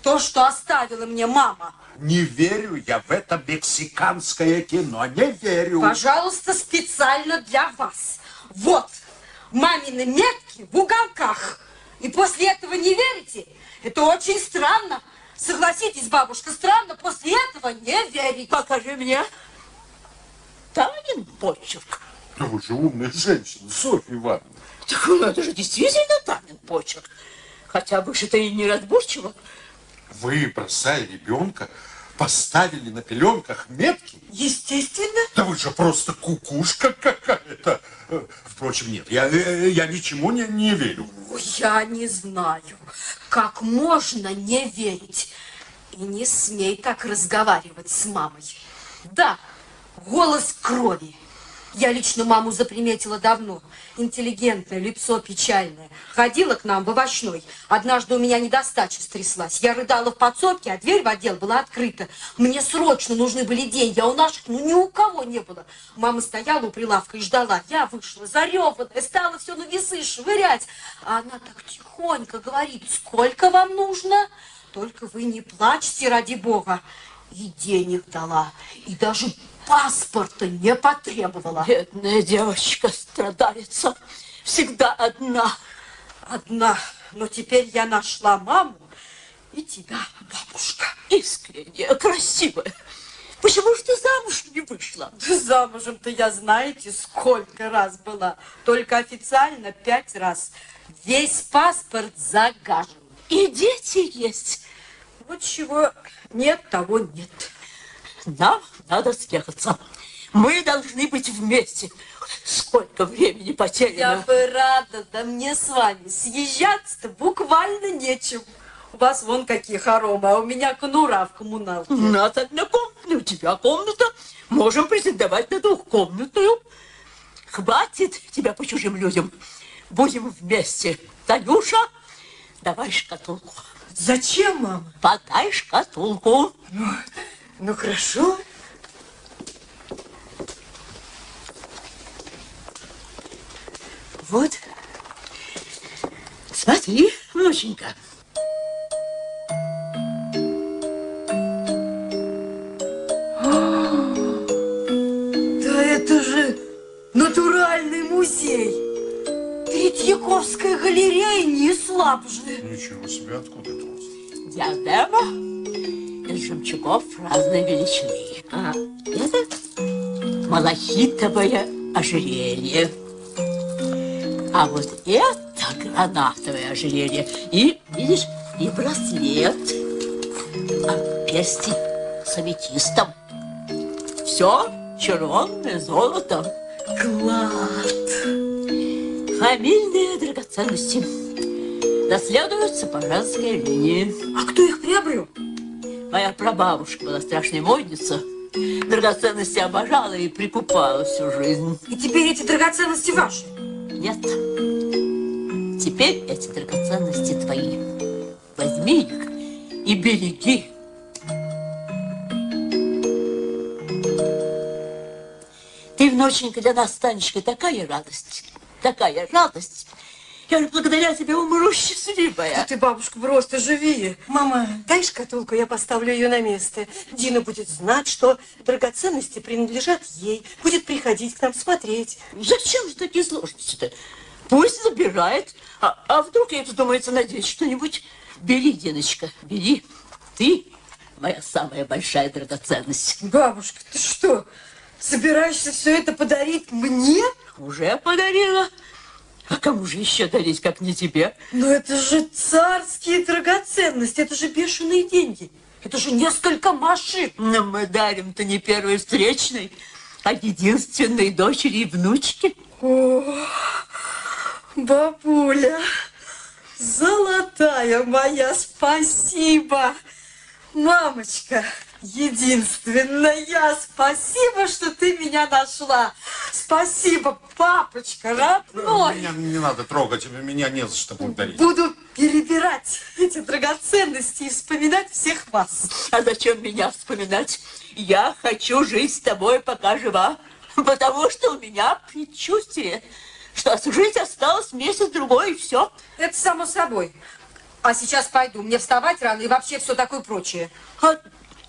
То, что оставила мне мама. Не верю я в это мексиканское кино. Не верю. Пожалуйста, специально для вас. Вот, мамины метки в уголках. И после этого не верите? Это очень странно. Согласитесь, бабушка, странно после этого не верить. Покажи мне. Танин почерк. Да вы же умная женщина, Софья Ивановна. Так ну, это же действительно Танин почерк. Хотя вышито и неразборчиво. Вы, бросая ребенка, поставили на пеленках метки? Естественно. Да вы же просто кукушка какая-то. Э, Впрочем, нет, я, э, я ничему не, не верю. Я не знаю, как можно не верить. И не смей так разговаривать с мамой. Да, голос крови. Я лично маму заприметила давно. Интеллигентное, лицо печальное. Ходила к нам в овощной. Однажды у меня недостача стряслась. Я рыдала в подсобке, а дверь в отдел была открыта. Мне срочно нужны были деньги, а у наших ну ни у кого не было. Мама стояла у прилавка и ждала. Я вышла зареванная, стала все на весы швырять. А она так тихонько говорит, сколько вам нужно? Только вы не плачьте, ради бога. И денег дала, и даже паспорта не потребовала. Бедная девочка страдается. Всегда одна. Одна, но теперь я нашла маму и тебя, бабушка. Искренняя, красивая. Почему же ты замуж не вышла? Да Замужем-то я знаете, сколько раз была. Только официально пять раз. Весь паспорт загажен. и дети есть. Вот чего нет, того нет. Нам надо съехаться. Мы должны быть вместе. Сколько времени Я потеряно. бы рада, да мне с вами съезжаться-то буквально нечем. У вас вон какие хоромы, а у меня конура в коммуналке. У нас однокомнатная, у тебя комната. Можем претендовать на двухкомнатную. Хватит тебя по чужим людям. Будем вместе. Танюша, давай шкатулку. Зачем, мама? Подай шкатулку. Ну, хорошо. Вот. Смотри, внученька. Да это же натуральный музей. Третьяковская галерея не слабже. Ничего себе, откуда это? Диадема из жемчугов разной величины. А это малахитовое ожерелье. А вот это гранатовое ожерелье. И, видишь, и браслет. А перстень с аметистом. Все червонное золото. Клад. Фамильные драгоценности. Наследуются по женской линии. А кто их приобрел? Моя прабабушка была страшная модница. Драгоценности обожала и прикупала всю жизнь. И теперь эти драгоценности ваши. Нет. Теперь эти драгоценности твои. Возьми их и береги. Ты, внученька, для нас, Танечка, такая радость. Такая радость. Я же благодаря тебе умру счастливая. Ты, бабушка, просто живи. Мама, дай шкатулку, я поставлю ее на место. Дина будет знать, что драгоценности принадлежат ей. Будет приходить к нам смотреть. Зачем же такие сложности-то? Пусть забирает. А, а вдруг ей вздумается надеть что-нибудь? Бери, Диночка, бери. Ты моя самая большая драгоценность. Бабушка, ты что, собираешься все это подарить мне? Уже подарила. А кому же еще дарить, как не тебе? Но это же царские драгоценности, это же бешеные деньги. Это же несколько машин. Но мы дарим-то не первой встречной, а единственной дочери и внучке. О, бабуля, золотая моя, спасибо. Мамочка, единственная, спасибо, что ты меня нашла. Спасибо, папочка, родной. Меня не надо трогать, меня не за что благодарить. Буду перебирать эти драгоценности и вспоминать всех вас. А зачем меня вспоминать? Я хочу жить с тобой, пока жива. Потому что у меня предчувствие, что жить осталось месяц-другой, и все. Это само собой. А сейчас пойду. Мне вставать рано и вообще все такое прочее. А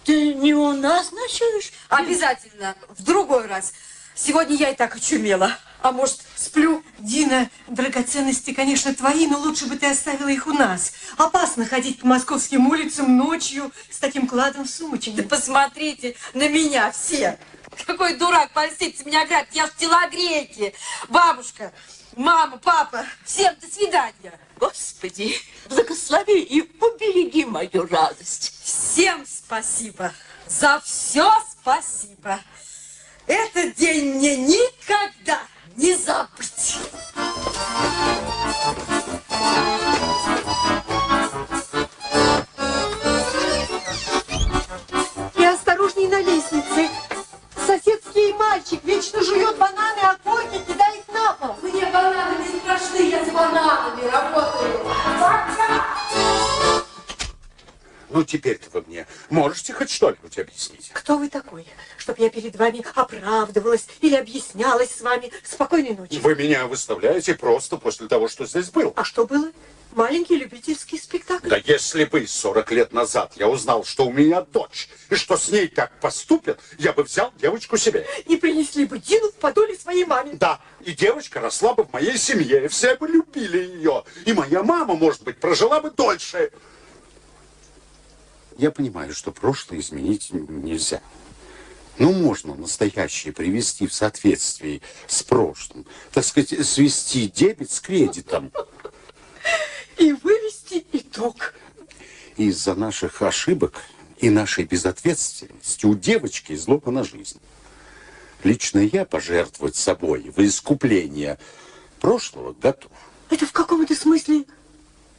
ты не у нас ночуешь? Обязательно. В другой раз. Сегодня я и так очумела. А может, сплю? Дина, драгоценности, конечно, твои, но лучше бы ты оставила их у нас. Опасно ходить по московским улицам ночью с таким кладом в сумочке. Да посмотрите на меня все. Какой дурак польстится меня грабит. Я в телогрейке. Бабушка, мама, папа, всем до свидания. Господи, благослови и убереги мою радость. Всем спасибо. За все спасибо. Этот день мне никогда не забыть. И осторожней на лестнице. Мальчик вечно жует бананы, а корки кидает на пол. Мне бананы не страшны, я с бананами работаю. Ну, теперь-то вы мне можете хоть что-нибудь объяснить? Кто вы такой, чтоб я перед вами оправдывалась или объяснялась с вами? Спокойной ночи. Вы меня выставляете просто после того, что здесь был. А что было? Маленький любительский спектакль. Да если бы 40 лет назад я узнал, что у меня дочь, и что с ней так поступят, я бы взял девочку себе. И принесли бы Дину в подоле своей маме. Да, и девочка росла бы в моей семье, и все бы любили ее. И моя мама, может быть, прожила бы дольше. Я понимаю, что прошлое изменить нельзя. Но можно настоящее привести в соответствии с прошлым. Так сказать, свести дебет с кредитом. И вывести итог. Из-за наших ошибок и нашей безответственности у девочки изломана жизнь. Лично я пожертвовать собой в искупление прошлого готов. Это в каком-то смысле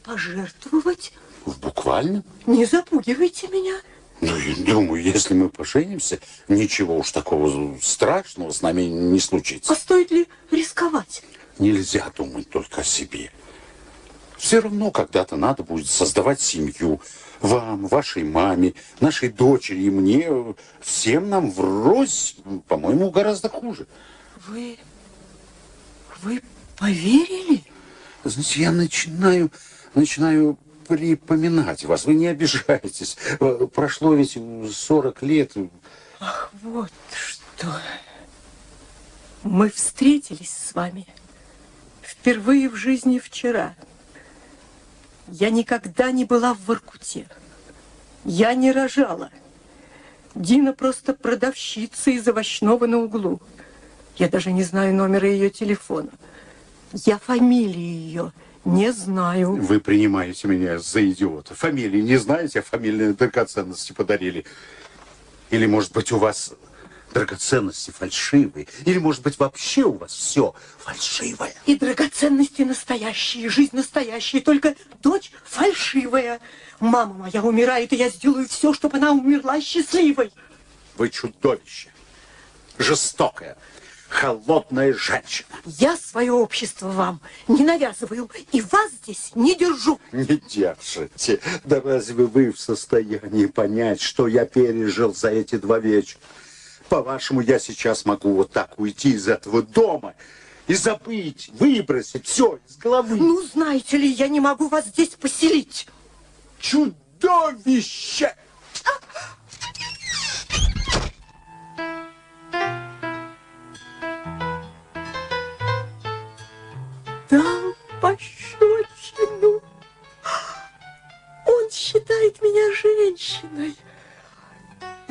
пожертвовать? В буквально. Не запугивайте меня. Ну, и думаю, если мы поженимся, ничего уж такого страшного с нами не случится. А стоит ли рисковать? Нельзя думать только о себе. Все равно когда-то надо будет создавать семью. Вам, вашей маме, нашей дочери и мне, всем нам врозь, по-моему, гораздо хуже. Вы... вы поверили? Знаете, я начинаю, начинаю припоминать вас. Вы не обижайтесь. Прошло ведь 40 лет. Ах, вот что. Мы встретились с вами впервые в жизни вчера. Я никогда не была в Воркуте. Я не рожала. Дина просто продавщица из овощного на углу. Я даже не знаю номера ее телефона. Я фамилии ее не знаю. Вы принимаете меня за идиота. Фамилии не знаете, а фамильные драгоценности подарили. Или, может быть, у вас драгоценности фальшивые. Или, может быть, вообще у вас все фальшивое. И драгоценности настоящие, жизнь настоящая, только дочь фальшивая. Мама моя умирает, и я сделаю все, чтобы она умерла счастливой. Вы чудовище. Жестокое. Холодная женщина. Я свое общество вам не навязываю, и вас здесь не держу. Не держите. Да разве вы в состоянии понять, что я пережил за эти два вечера? По-вашему, я сейчас могу вот так уйти из этого дома и забыть, выбросить все из головы? Ну, знаете ли, я не могу вас здесь поселить. Чудовище! Дам пощечину. Он считает меня женщиной.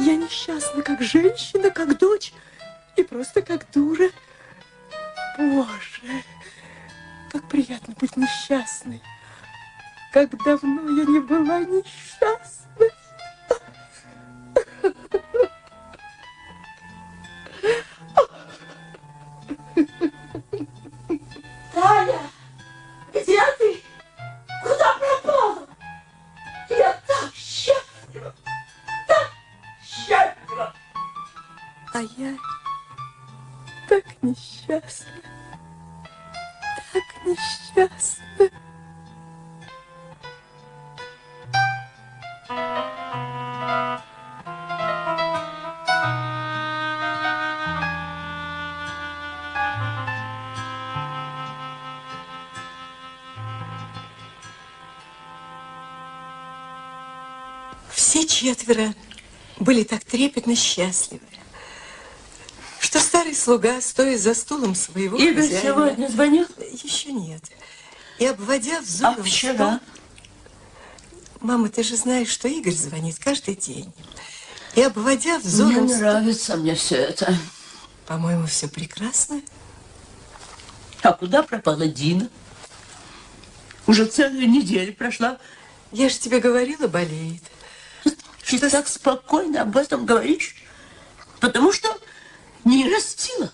Я несчастна как женщина, как дочь и просто как дура. Боже, как приятно быть несчастной. Как давно я не была несчастной. Таня, я так несчастна, так несчастна. Все четверо были так трепетно счастливы, старый слуга, стоя за стулом своего Игорь хозяина, сегодня звонил? Еще нет. И обводя взором А вчера? стол- Мама, ты же знаешь, что Игорь звонит каждый день. И обводя взором стол- нравится мне все это. По-моему, все прекрасно. А куда пропала Дина? Уже целую неделю прошла. Я же тебе говорила, болеет. Ты так спокойно об этом говоришь, потому что не растила.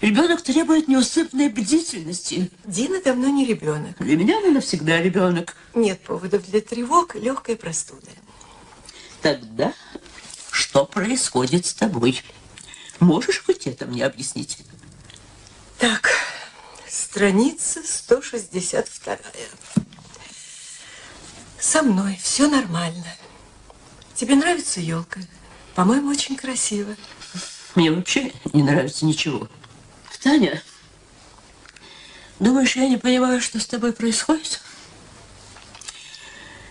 Ребенок требует неусыпной бдительности. Дина давно не ребенок. Для меня она навсегда ребенок. Нет поводов для тревог, легкая простуда. Тогда что происходит с тобой? Можешь хоть это мне объяснить? Так, страница 162. Со мной все нормально. Тебе нравится елка? По-моему, очень красиво. Мне вообще не нравится ничего. Таня, думаешь, я не понимаю, что с тобой происходит?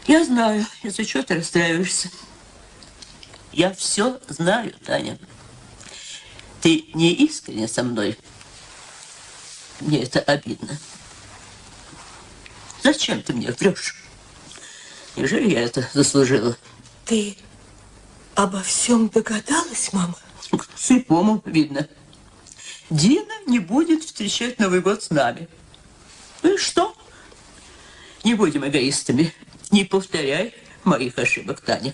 Я знаю, из-за чего ты расстраиваешься. Я все знаю, Таня. Ты не искренне со мной. Мне это обидно. Зачем ты мне врешь? Неужели я это заслужила? Ты обо всем догадалась, мама? Слепому видно. Дина не будет встречать Новый год с нами. Ну и что? Не будем эгоистами. Не повторяй моих ошибок, Таня.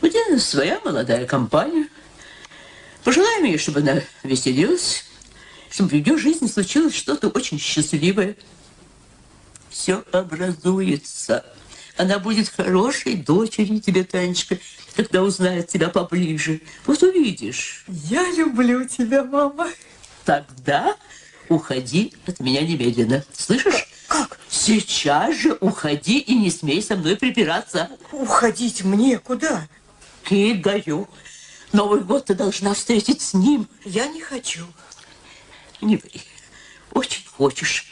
У тебя своя молодая компания. Пожелаем ей, чтобы она веселилась, чтобы в ее жизни случилось что-то очень счастливое. Все образуется. Она будет хорошей дочерью тебе, Танечка, когда узнает тебя поближе. Вот увидишь. Я люблю тебя, мама. Тогда уходи от меня немедленно. Слышишь? Как? Сейчас же уходи и не смей со мной припираться. Уходить мне куда? К Игорю. Новый год ты должна встретить с ним. Я не хочу. Не ври. Очень хочешь.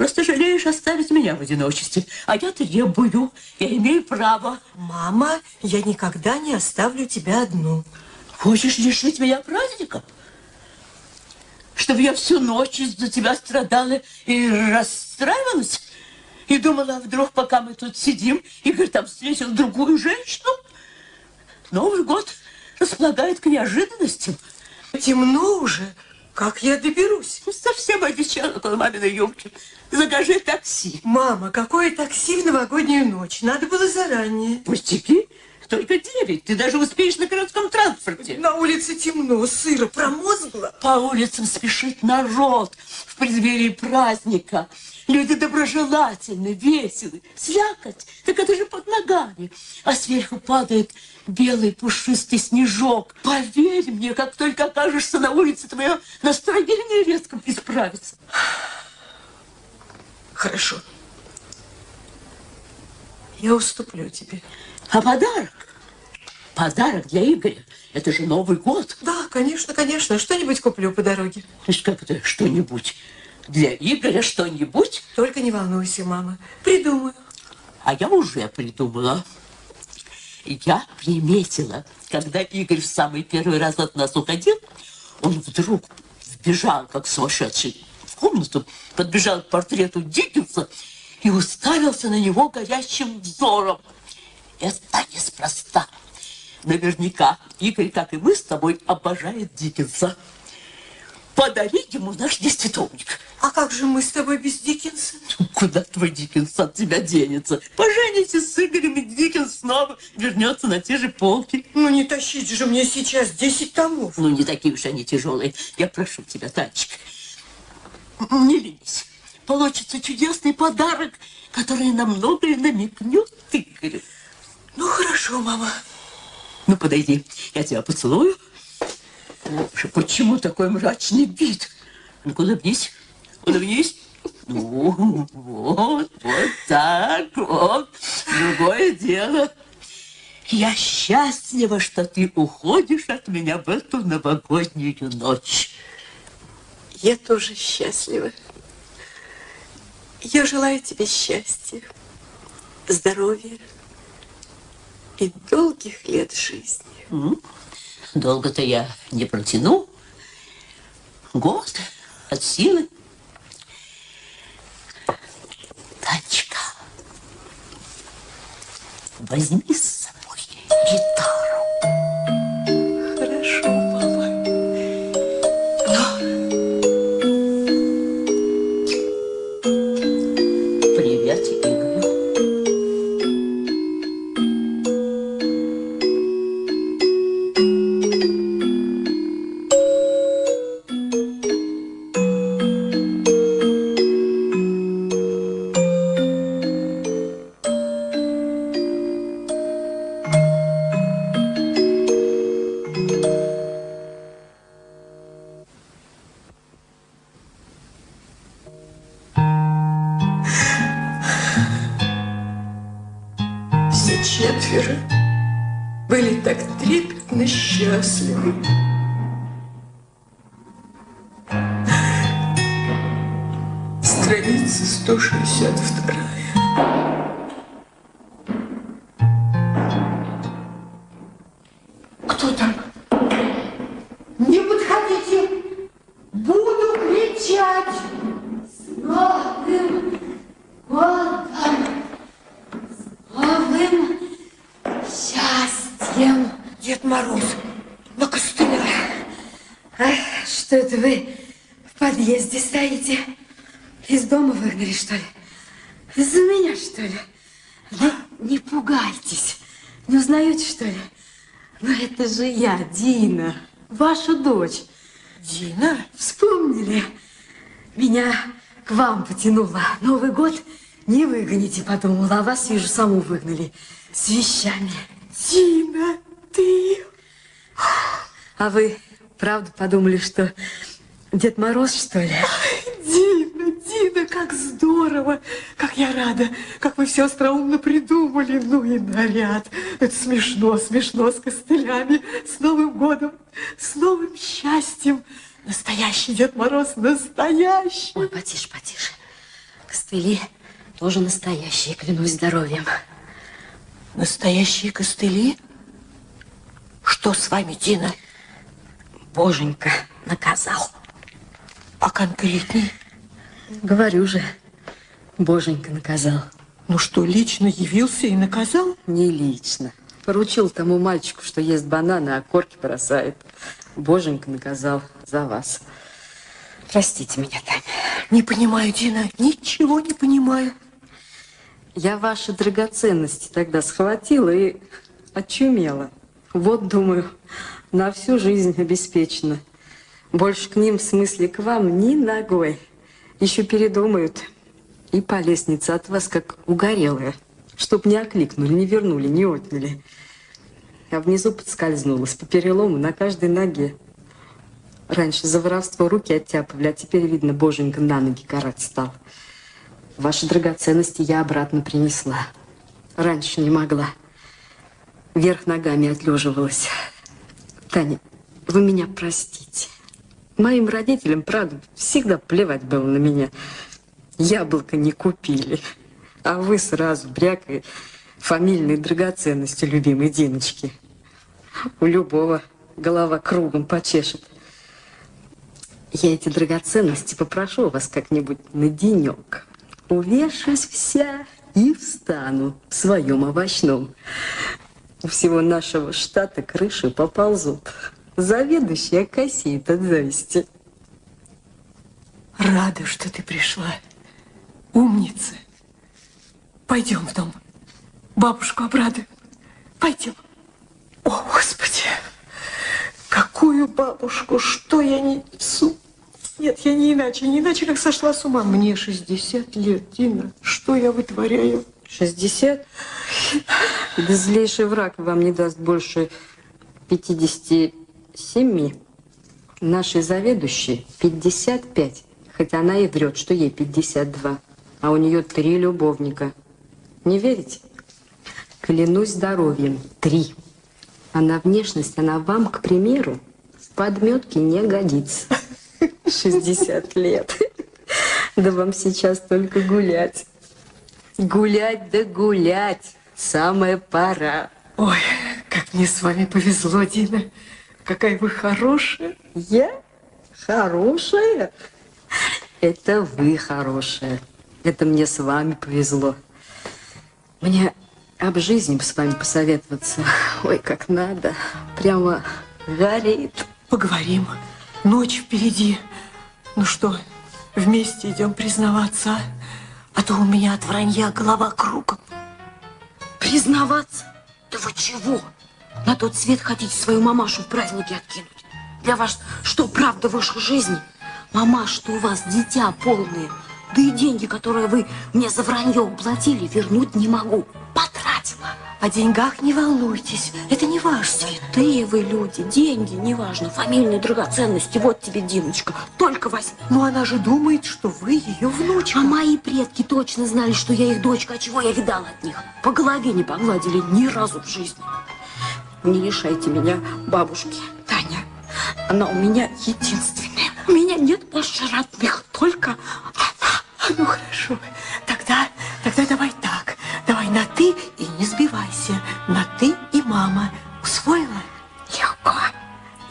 Просто жалеешь оставить меня в одиночестве. А я требую. Я имею право. Мама, я никогда не оставлю тебя одну. Хочешь лишить меня праздника? Чтобы я всю ночь из-за тебя страдала и расстраивалась? И думала, а вдруг, пока мы тут сидим, Игорь там встретил другую женщину? Новый год располагает к неожиданностям. Темно уже. Как я доберусь? Совсем обещала около маминой юбки. Закажи такси. Мама, какое такси в новогоднюю ночь? Надо было заранее. Пустяки? Только девять. Ты даже успеешь на городском транспорте. На улице темно, сыро, промозгло. По улицам спешит народ в преддверии праздника. Люди доброжелательны, веселы. Слякоть, так это же под ногами. А сверху падает белый пушистый снежок. Поверь мне, как только окажешься на улице, твое настроение резко исправится. Хорошо. Я уступлю тебе. А подарок? Подарок для Игоря. Это же Новый год. Да, конечно, конечно. Что-нибудь куплю по дороге. То есть как это что-нибудь? Для Игоря что-нибудь? Только не волнуйся, мама. Придумаю. А я уже придумала. Я приметила, когда Игорь в самый первый раз от нас уходил, он вдруг вбежал, как сумасшедший, в комнату, подбежал к портрету Диккенса и уставился на него горящим взором. Это неспроста. Наверняка Игорь, как и мы с тобой, обожает Диккенса. Подари ему наш десятитомник. А как же мы с тобой без Диккенса? Куда твой Диккенс от тебя денется? Поженитесь с Игорем, и Диккенс снова вернется на те же полки. Ну, не тащить же мне сейчас 10 томов. Ну, не такие уж они тяжелые. Я прошу тебя, Танечка, не ленись. Получится чудесный подарок, который на многое намекнет Игорю. Ну, хорошо, мама. Ну, подойди, я тебя поцелую. Боже, почему такой мрачный вид? Ну-ка, улыбнись, улыбнись. Ну, вот, вот так, вот. Другое дело. Я счастлива, что ты уходишь от меня в эту новогоднюю ночь. Я тоже счастлива. Я желаю тебе счастья, здоровья и долгих лет жизни. Долго-то я не протяну. Год от силы. Танечка, возьми с собой гитару. Хорошо, четверо были так трепетно счастливы. Страница 162. Же я, Дина, ваша дочь. Дина? Вспомнили? Меня к вам потянуло. Новый год не выгоните, подумала. А вас, вижу, саму выгнали. С вещами. Дина, ты... А вы правда подумали, что Дед Мороз, что ли? Дина, Дина, как здорово! Как я рада, как вы все остроумно придумали. Ну и наряд. Это смешно, смешно, с костылями, с Новым годом, с новым счастьем. Настоящий Дед Мороз, настоящий. Ой, потише, потише. Костыли тоже настоящие, клянусь здоровьем. Настоящие костыли? Что с вами, Дина? Боженька наказал. А конкретней? Говорю же, Боженька наказал. Ну что, лично явился и наказал? Не лично. Поручил тому мальчику, что ест бананы, а корки бросает. Боженька наказал за вас. Простите меня, Таня. Не понимаю, Дина, ничего не понимаю. Я ваши драгоценности тогда схватила и очумела. Вот, думаю, на всю жизнь обеспечена. Больше к ним, в смысле к вам, ни ногой. Еще передумают. И по лестнице от вас, как угорелая. Чтоб не окликнули, не вернули, не отняли. А внизу подскользнулась по перелому на каждой ноге. Раньше за воровство руки оттяпывали, а теперь, видно, боженька на ноги карать стал. Ваши драгоценности я обратно принесла. Раньше не могла. Вверх ногами отлеживалась. Таня, вы меня простите. Моим родителям, правда, всегда плевать было на меня. Яблоко не купили. А вы сразу брякой фамильной драгоценности любимой Диночки. У любого голова кругом почешет. Я эти драгоценности попрошу вас как-нибудь на денек. Увешусь вся и встану в своем овощном. У всего нашего штата крыши поползут. Заведующая косеет от зависти. Рада, что ты пришла. Умница. Пойдем в дом. Бабушку обрадуем. Пойдем. О, Господи! Какую бабушку? Что я не несу? Нет, я не иначе, не иначе, как сошла с ума. Мне 60 лет, Дина. Что я вытворяю? 60? Да злейший враг вам не даст больше 57. Нашей заведующей 55. Хотя она и врет, что ей 52. А у нее три любовника. Не верите? Клянусь здоровьем. Три. А на внешность она вам, к примеру, в подметке не годится. [laughs] 60 лет. Да вам сейчас только гулять. Гулять да гулять. Самая пора. Ой, как мне с вами повезло, Дина. Какая вы хорошая. Я хорошая? Это вы хорошая. Это мне с вами повезло. Мне об жизни бы с вами посоветоваться. Ой, как надо. Прямо горит. Поговорим. Ночь впереди. Ну что, вместе идем признаваться, а? А то у меня от вранья голова кругом. Признаваться? Да вы чего? На тот свет хотите свою мамашу в празднике откинуть? Для вас что, правда выше жизни? Мамаш, что у вас дитя полное. Да и деньги, которые вы мне за вранье уплатили, вернуть не могу. Потратила. О деньгах не волнуйтесь, это не важно. Святые вы люди, деньги, неважно, фамильные драгоценности, вот тебе, Диночка, только возьми. Но она же думает, что вы ее внучка. А мои предки точно знали, что я их дочка, а чего я видала от них. По голове не погладили ни разу в жизни. Не лишайте меня бабушки, Таня. Она у меня единственная. У меня нет больше родных, только она. Ну, хорошо. Тогда, тогда давай так. Давай на «ты» и не сбивайся. На «ты» и «мама». Усвоила? Легко.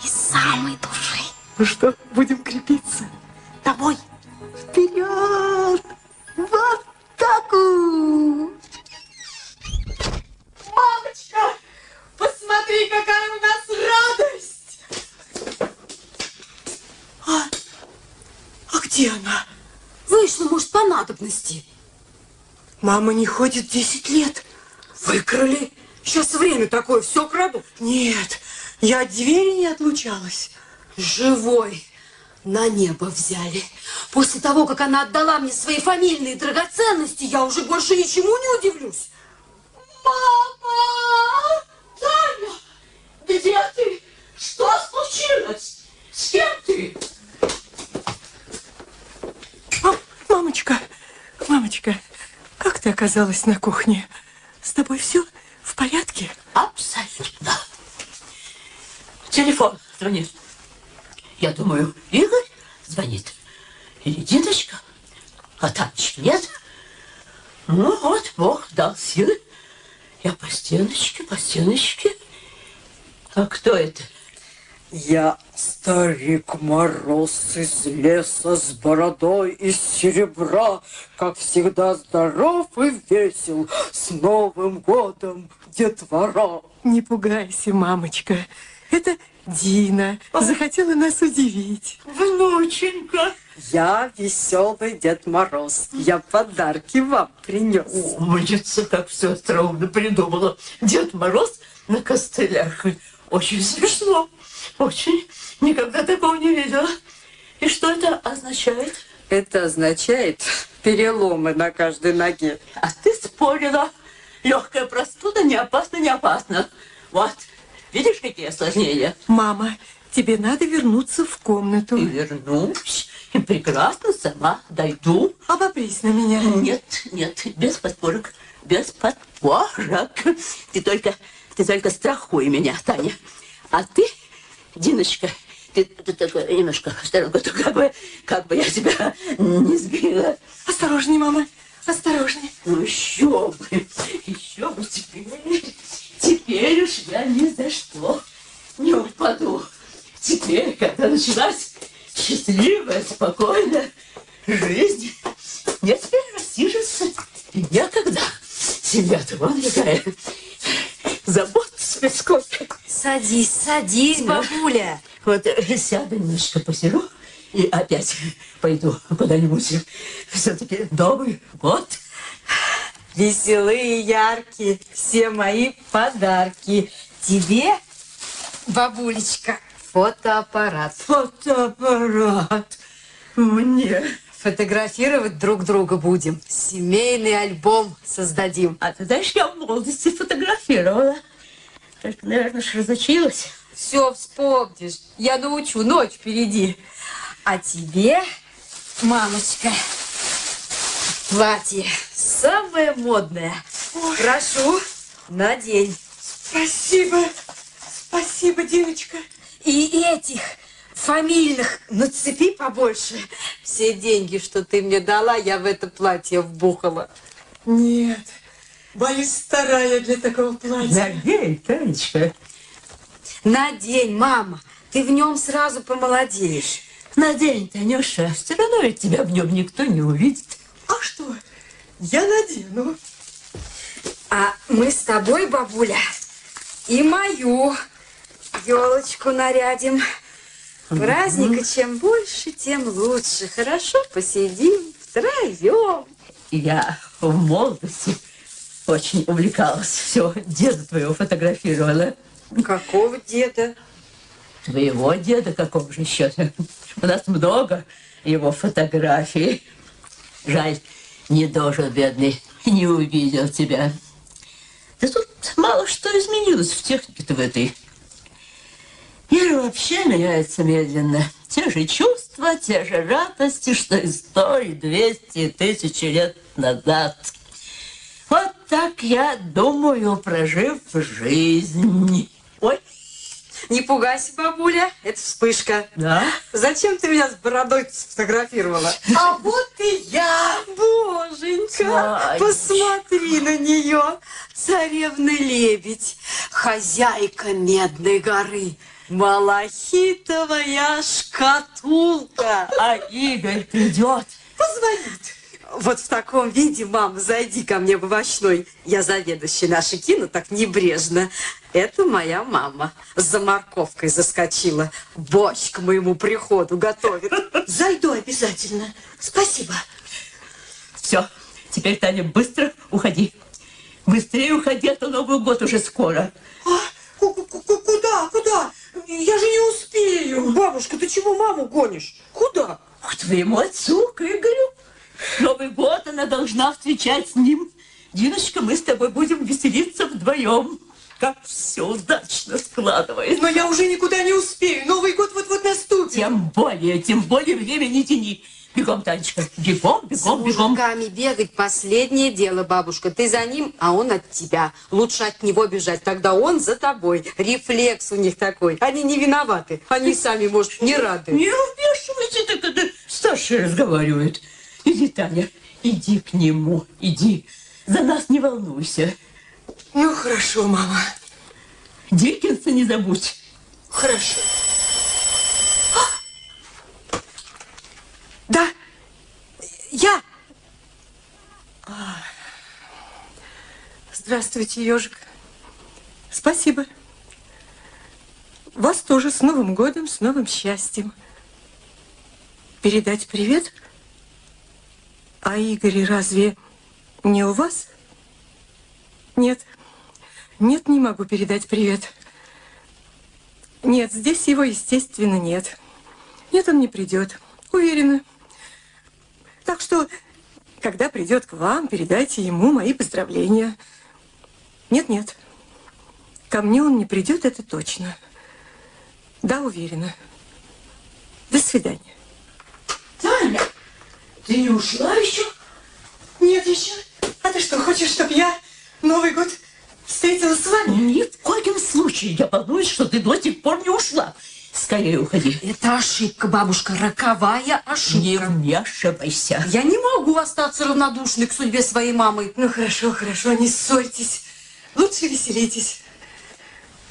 Из самой души. Ну что, будем крепиться? Домой. Вперед! В атаку! Мамочка, посмотри, какая у нас радость! А, а где она? Вышла, может, по надобности. Мама не ходит 10 лет. Выкрали? Сейчас время такое, все крадут. Нет, я от двери не отлучалась. Живой на небо взяли. После того, как она отдала мне свои фамильные драгоценности, я уже больше ничему не удивлюсь. Мама! Таня! Где ты? Что случилось? С кем ты? А, мамочка, мамочка, как ты оказалась на кухне? С тобой все в порядке? Абсолютно. Телефон звонит. Я думаю, Игорь звонит. Или Диночка. А Танечки нет. Ну вот, Бог дал силы. Я по стеночке, по стеночке. А кто это? Я старик Мороз из леса с бородой из серебра, как всегда здоров и весел. С Новым годом, детвора! Не пугайся, мамочка. Это Дина захотела нас удивить. Внученька. Я веселый Дед Мороз. Я подарки вам принес. Умница, как все остроумно придумала. Дед Мороз на костылях. Очень смешно. Очень. Никогда такого не видела. И что это означает? Это означает переломы на каждой ноге. А ты спорила. Легкая простуда не опасно, не опасно. Вот. Видишь, какие осложнения? Мама, тебе надо вернуться в комнату. И вернусь. И прекрасно сама дойду. Обопрись на меня. Нет, нет, без подпорок. Без подпорок. Ты только, ты только страхуй меня, Таня. А ты, Диночка, ты, ты такая немножко в сторонку, то как бы, как бы я тебя не сбила. Осторожней, мама, осторожней. Ну еще бы, еще бы теперь, теперь уж я ни за что не упаду. Теперь, когда началась счастливая, спокойная жизнь, мне теперь рассиживаться некогда. Семья-то вон какая. Забот себе сколько. Садись, садись, бабуля. Вот э, сяду немножко посижу и опять пойду куда-нибудь. Все-таки Новый год. Веселые, яркие, все мои подарки. Тебе, бабулечка, фотоаппарат. Фотоаппарат. Мне. Фотографировать друг друга будем. Семейный альбом создадим. А ты знаешь, я в молодости фотографировала. Только, наверное, ж разучилась. Все вспомнишь. Я научу, ночь впереди. А тебе, мамочка, платье самое модное. Прошу, надень. Спасибо, спасибо, Диночка. И этих фамильных нацепи побольше. Все деньги, что ты мне дала, я в это платье вбухала. Нет, боюсь, старая для такого платья. Надень, Танечка. Надень, мама. Ты в нем сразу помолодеешь. Надень, Танюша. Все равно ведь тебя в нем никто не увидит. А что? Я надену. А мы с тобой, бабуля, и мою елочку нарядим. Праздника чем больше, тем лучше. Хорошо посидим втроем. Я в молодости очень увлекалась. Все, деда твоего фотографировала. Какого деда? Твоего деда какого же еще? У нас много его фотографий. Жаль, не дожил, бедный, не увидел тебя. Да тут мало что изменилось в технике-то в этой. Мир вообще меняется медленно. Те же чувства, те же радости, что и сто, и двести, и тысячи лет назад. Вот так я думаю, прожив жизнь. Ой, Не пугайся, бабуля, это вспышка. да? Зачем ты меня с бородой сфотографировала? А вот и я. Боженька, Танечка. посмотри на нее. Царевна-лебедь, хозяйка Медной горы, малахитовая шкатулка. А Игорь придет. Позвонит. Вот в таком виде, мам, зайди ко мне в овощной. Я заведующий нашей кино так небрежно. Это моя мама. За морковкой заскочила. Борщ к моему приходу готовит. Зайду обязательно. Спасибо. Все, Теперь, Таня, быстро уходи. Быстрее уходи, а то Новый год уже скоро. А, куда, куда? Я же не успею. Бабушка, ты чего маму гонишь? Куда? К твоему отцу, к Игорю. Новый год она должна встречать с ним. Диночка, мы с тобой будем веселиться вдвоем. Как все удачно складывается. Но я уже никуда не успею. Новый год вот-вот наступит. Тем более, тем более время не тяни. Бегом, Танечка, бегом, бегом, С бегом. мужиками бегать последнее дело, бабушка. Ты за ним, а он от тебя. Лучше от него бежать, тогда он за тобой. Рефлекс у них такой. Они не виноваты. Они сами, может, не рады. Не вмешивайся, так это старшие разговаривают. Иди, Таня, иди к нему, иди. За нас не волнуйся. Ну, хорошо, мама. Диккенса не забудь. Хорошо. Да, я. А. Здравствуйте, ежик. Спасибо. Вас тоже с Новым годом, с новым счастьем. Передать привет? А Игорь разве не у вас? Нет. Нет, не могу передать привет. Нет, здесь его, естественно, нет. Нет, он не придет. Уверена. Так что, когда придет к вам, передайте ему мои поздравления. Нет-нет. Ко мне он не придет, это точно. Да, уверена. До свидания. Таня, ты не ушла еще? Нет еще. А ты что, хочешь, чтобы я Новый год встретила с вами? Ни в коем случае. Я волнуюсь, что ты до сих пор не ушла. Скорее уходи. Это ошибка, бабушка, роковая ошибка. Не вмешивайся. Я не могу остаться равнодушной к судьбе своей мамы. Ну, хорошо, хорошо, не ссорьтесь. Лучше веселитесь.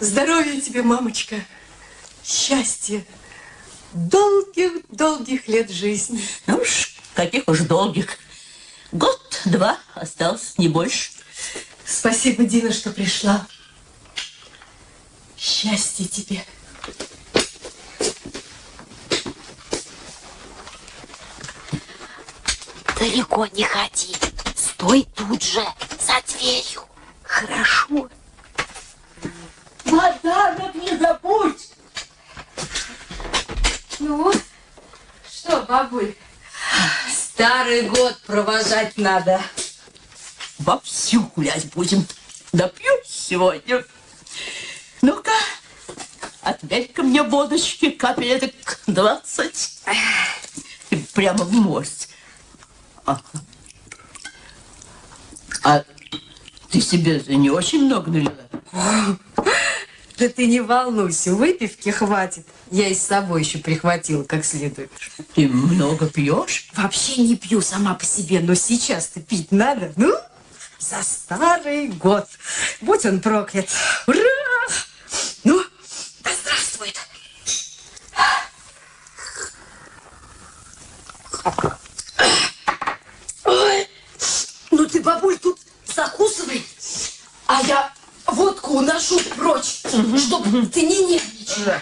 Здоровья тебе, мамочка. Счастья. Долгих-долгих лет жизни. Ну уж, каких уж долгих. Год-два остался, не больше. Спасибо, Дина, что пришла. Счастья тебе. Далеко не ходи. Стой тут же, за дверью. Хорошо. Подарок не забудь! Ну, что, бабуль, старый год провожать надо. Вовсю гулять будем. Допьем сегодня. Ну-ка, ответь-ка мне водочки капелек двадцать. И Прямо в мость. А ты себе не очень много налила? Да ты не волнуйся, выпивки хватит. Я и с собой еще прихватила как следует. Ты много пьешь? Вообще не пью сама по себе, но сейчас-то пить надо. Ну, за старый год. Будь он проклят. Ура! Ну, да здравствует. Ой, ну ты, бабуль, тут закусывай, а я водку уношу прочь, чтобы ты не нервничала.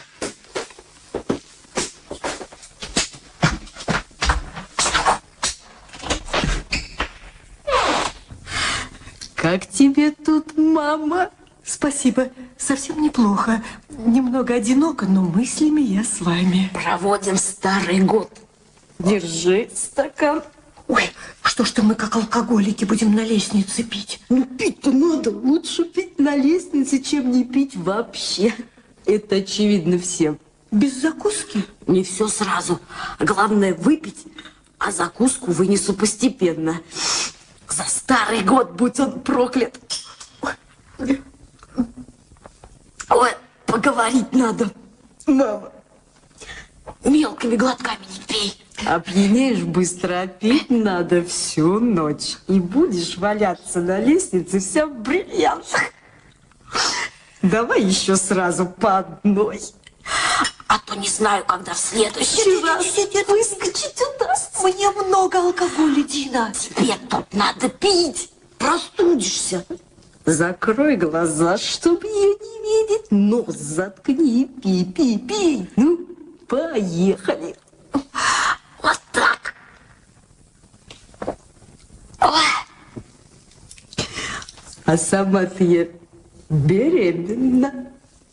Как тебе тут, мама? Спасибо. Совсем неплохо. Немного одиноко, но мыслями я с вами. Проводим старый год. Держи стакан. Ой, что ж-то мы как алкоголики будем на лестнице пить? Ну, пить-то надо. Лучше пить на лестнице, чем не пить вообще. Это очевидно всем. Без закуски? Не все сразу. Главное выпить, а закуску вынесу постепенно. За старый год, будь он проклят. Ой, поговорить надо. Мама, Мелкими глотками не пей. опьянеешь быстро, а пить надо всю ночь. И будешь валяться на лестнице вся в бриллиантах. Давай еще сразу по одной. А то не знаю, когда в следующий раз выскочить удастся. Мне много алкоголя, Дина. Тебе тут надо пить. Простудишься. Закрой глаза, чтобы ее не видеть. Нос заткни и пей, пей, пей. Ну, поехали. Вот так. Ой. А сама ты я беременна.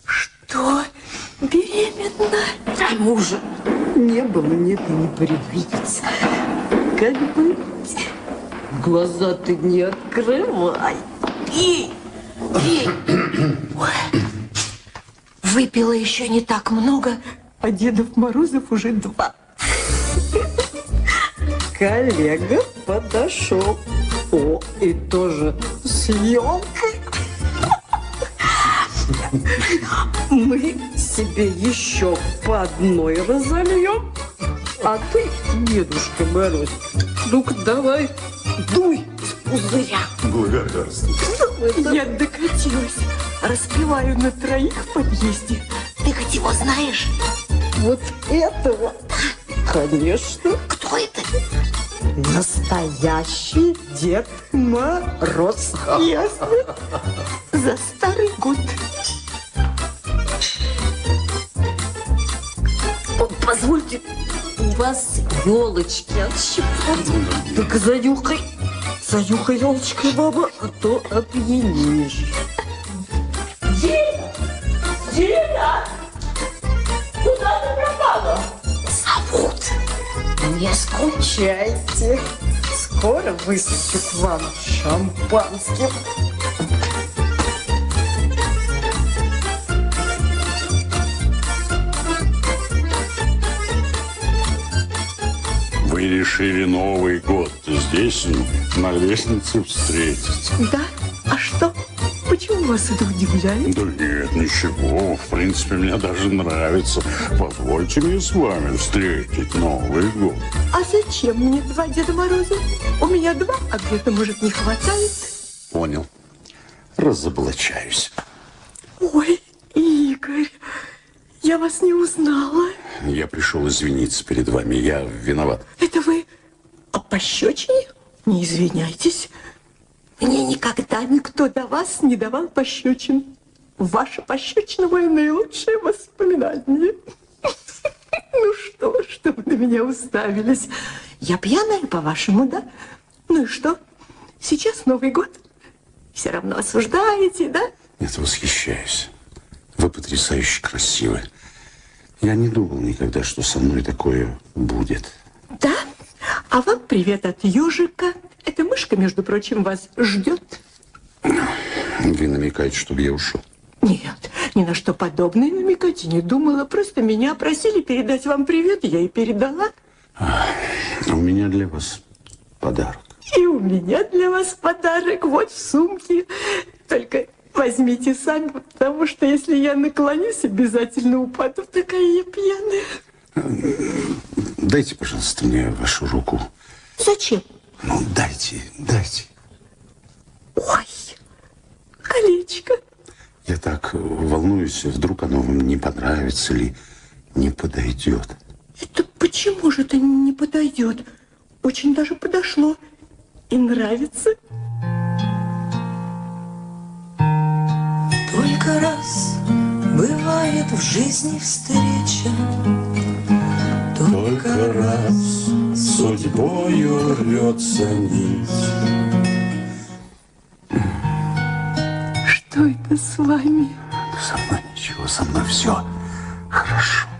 Что? Беременна? А мужа не было, нет и не пригодится. Как быть? Глаза ты не открывай. Пей. Ой. Выпила еще не так много, а Дедов Морозов уже два. Коллега подошел. О, и тоже с елкой. Мы себе еще по одной разольем. А ты, Дедушка Мороз, ну-ка давай, дуй с пузыря. Благодарствую. Я докатилась. Распеваю на троих в подъезде. Ты хоть его знаешь? Вот этого? Конечно. Кто это? Настоящий Дед Мороз. Ясно? За старый год. Позвольте, у вас елочки отщипать. Так занюхай, занюхай елочкой, баба, а то опьянеешь. Не скучайте. Скоро высыпю к вам шампанским. Вы решили Новый год здесь, на лестнице, встретить? Да? Почему вас это удивляет? Да нет, ничего. В принципе, мне даже нравится. Позвольте мне с вами встретить Новый год. А зачем мне два Деда Мороза? У меня два, а где-то, может, не хватает? Понял. Разоблачаюсь. Ой, Игорь, я вас не узнала. Я пришел извиниться перед вами. Я виноват. Это вы о пощечине? Не извиняйтесь. Мне никогда никто до вас не давал пощечин. Ваша пощечина мое наилучшее воспоминание. [laughs] Ну что, что вы на меня уставились? Я пьяная, по-вашему, да? Ну и что? Сейчас Новый год. Все равно осуждаете, да? Нет, восхищаюсь. Вы потрясающе красивы. Я не думал никогда, что со мной такое будет. Да? А вам привет от ежика. Эта мышка, между прочим, вас ждет. Вы намекаете, чтобы я ушел? Нет, ни на что подобное намекать и не думала. Просто меня просили передать вам привет, я и передала. А у меня для вас подарок. И у меня для вас подарок вот в сумке. Только возьмите сами, потому что если я наклонюсь, обязательно упаду. Такая я пьяная. Дайте, пожалуйста, мне вашу руку. Зачем? Ну, дайте, дайте. Ой, колечко. Я так волнуюсь, вдруг оно вам не понравится или не подойдет. Это почему же это не подойдет? Очень даже подошло. И нравится. Только раз бывает в жизни встреча, Только раз судьбою рвется нить. Что это с вами? Со мной ничего, со мной все хорошо.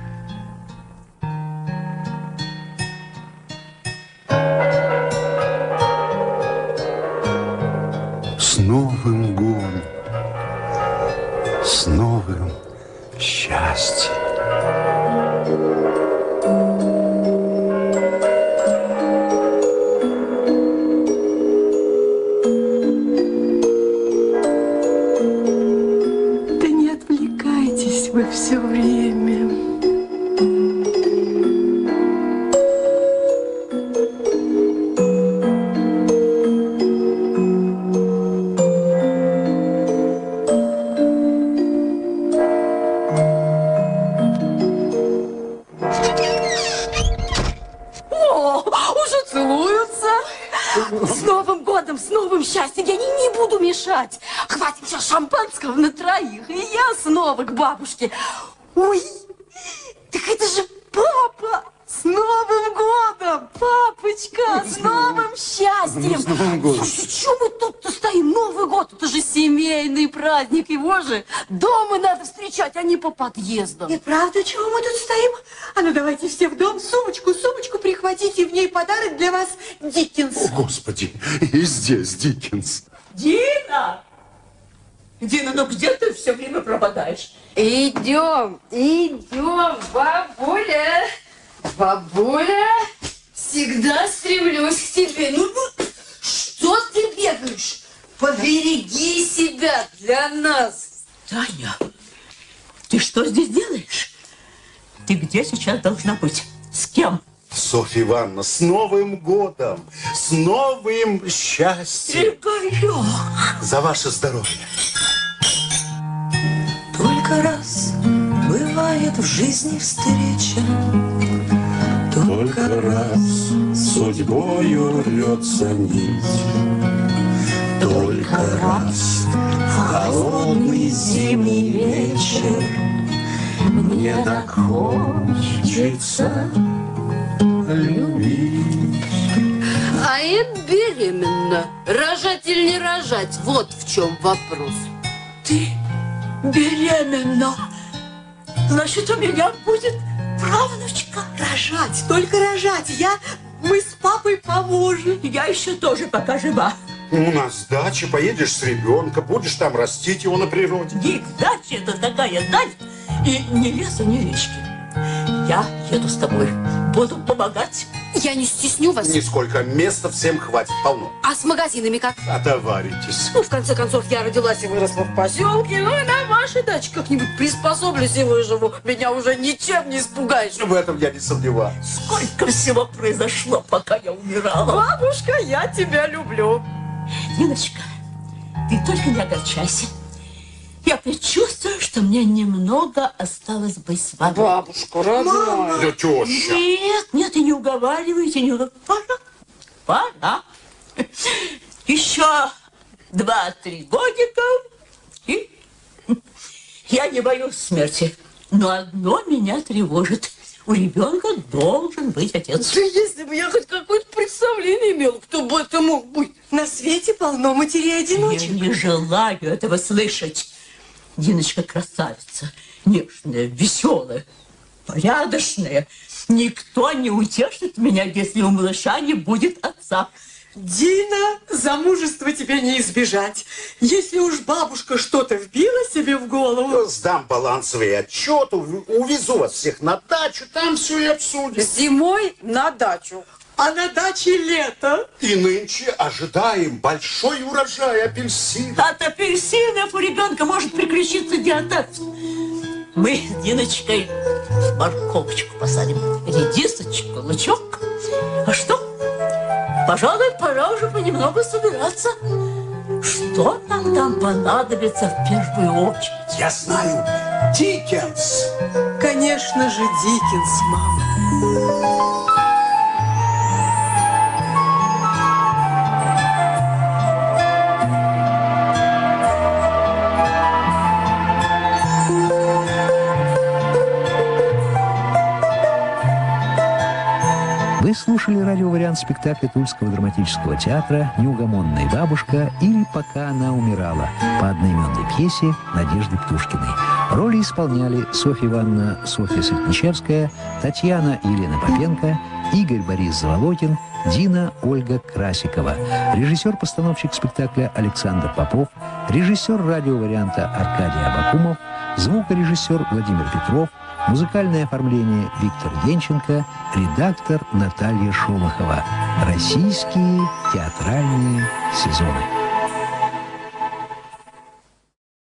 Подъездам. И правда, чего мы тут стоим? А ну давайте все в дом, сумочку, сумочку прихватите, в ней подарок для вас Диккенс. О, Господи, и здесь Диккенс. Дина! Дина, ну где ты все время пропадаешь? Идем, идем, бабуля. Бабуля, всегда стремлюсь к тебе. Ну, ну, что ты бегаешь? Побереги себя для нас. Таня, ты что здесь делаешь? Где сейчас должна быть? С кем? Софья Ивановна, с Новым годом! С новым счастьем! Игорек! За ваше здоровье! Только раз бывает в жизни встреча, Только раз судьбою рвется нить, Только раз в холодный зимний вечер Мне так хочется любить. А это беременна. Рожать или не рожать? Вот в чем вопрос. Ты беременна. Значит, у меня будет правнучка. Рожать, только рожать. Я, мы с папой поможем. Я еще тоже пока жива. У нас дача, поедешь с ребенком, будешь там растить его на природе. Дик, дача это такая даль, и ни леса, ни речки. Я еду с тобой, буду помогать. Я не стесню вас. Нисколько места всем хватит, полно. А с магазинами как? Отоваритесь. Ну, в конце концов, я родилась и выросла в поселке. Ну, и на вашей даче как-нибудь приспособлюсь и выживу. Меня уже ничем не испугаешь. В этом я не сомневаюсь. Сколько всего произошло, пока я умирала. Бабушка, я тебя люблю. Ниночка, ты только не огорчайся. Я предчувствую, что мне немного осталось быть с вами. Бабушка, родная. Да теща. Нет, нет, и не уговаривайте, не уговаривайте. Пора, пора. Еще два-три годика, и я не боюсь смерти. Но одно меня тревожит. У ребенка должен быть отец. Да если бы я хоть какое-то представление имел, кто бы это мог быть. На свете полно Я матерей-одиночек. не желаю этого слышать. Диночка красавица, нежная, веселая, порядочная. Никто не утешит меня, если у малыша не будет отца. Дина, замужества тебе не избежать. Если уж бабушка что-то вбила себе в голову... Сдам балансовый отчет, ув- увезу вас всех на дачу, там все и обсудим. Зимой на дачу. А на даче лето. И нынче ожидаем большой урожай апельсинов. От апельсинов у ребенка может приключиться диатез. Мы с Диночкой морковочку посадим, редисочку, лучок. А что? Пожалуй, пора уже понемногу собираться. Что нам там понадобится в первую очередь? Я знаю, Диккенс. Конечно же, Диккенс, мама. Вы слушали радиовариант спектакля Тульского драматического театра «Неугомонная бабушка» или «Пока она умирала» по одноименной пьесе Надежды Птушкиной. Роли исполняли Софья Ивановна Софья Светличевская, Татьяна Елена Попенко, Игорь Борис Заволокин, Дина Ольга Красикова, режиссер-постановщик спектакля Александр Попов, режиссер радиоварианта Аркадий Абакумов, звукорежиссер Владимир Петров, Музыкальное оформление Виктор Денченко, редактор Наталья Шолохова. Российские театральные сезоны.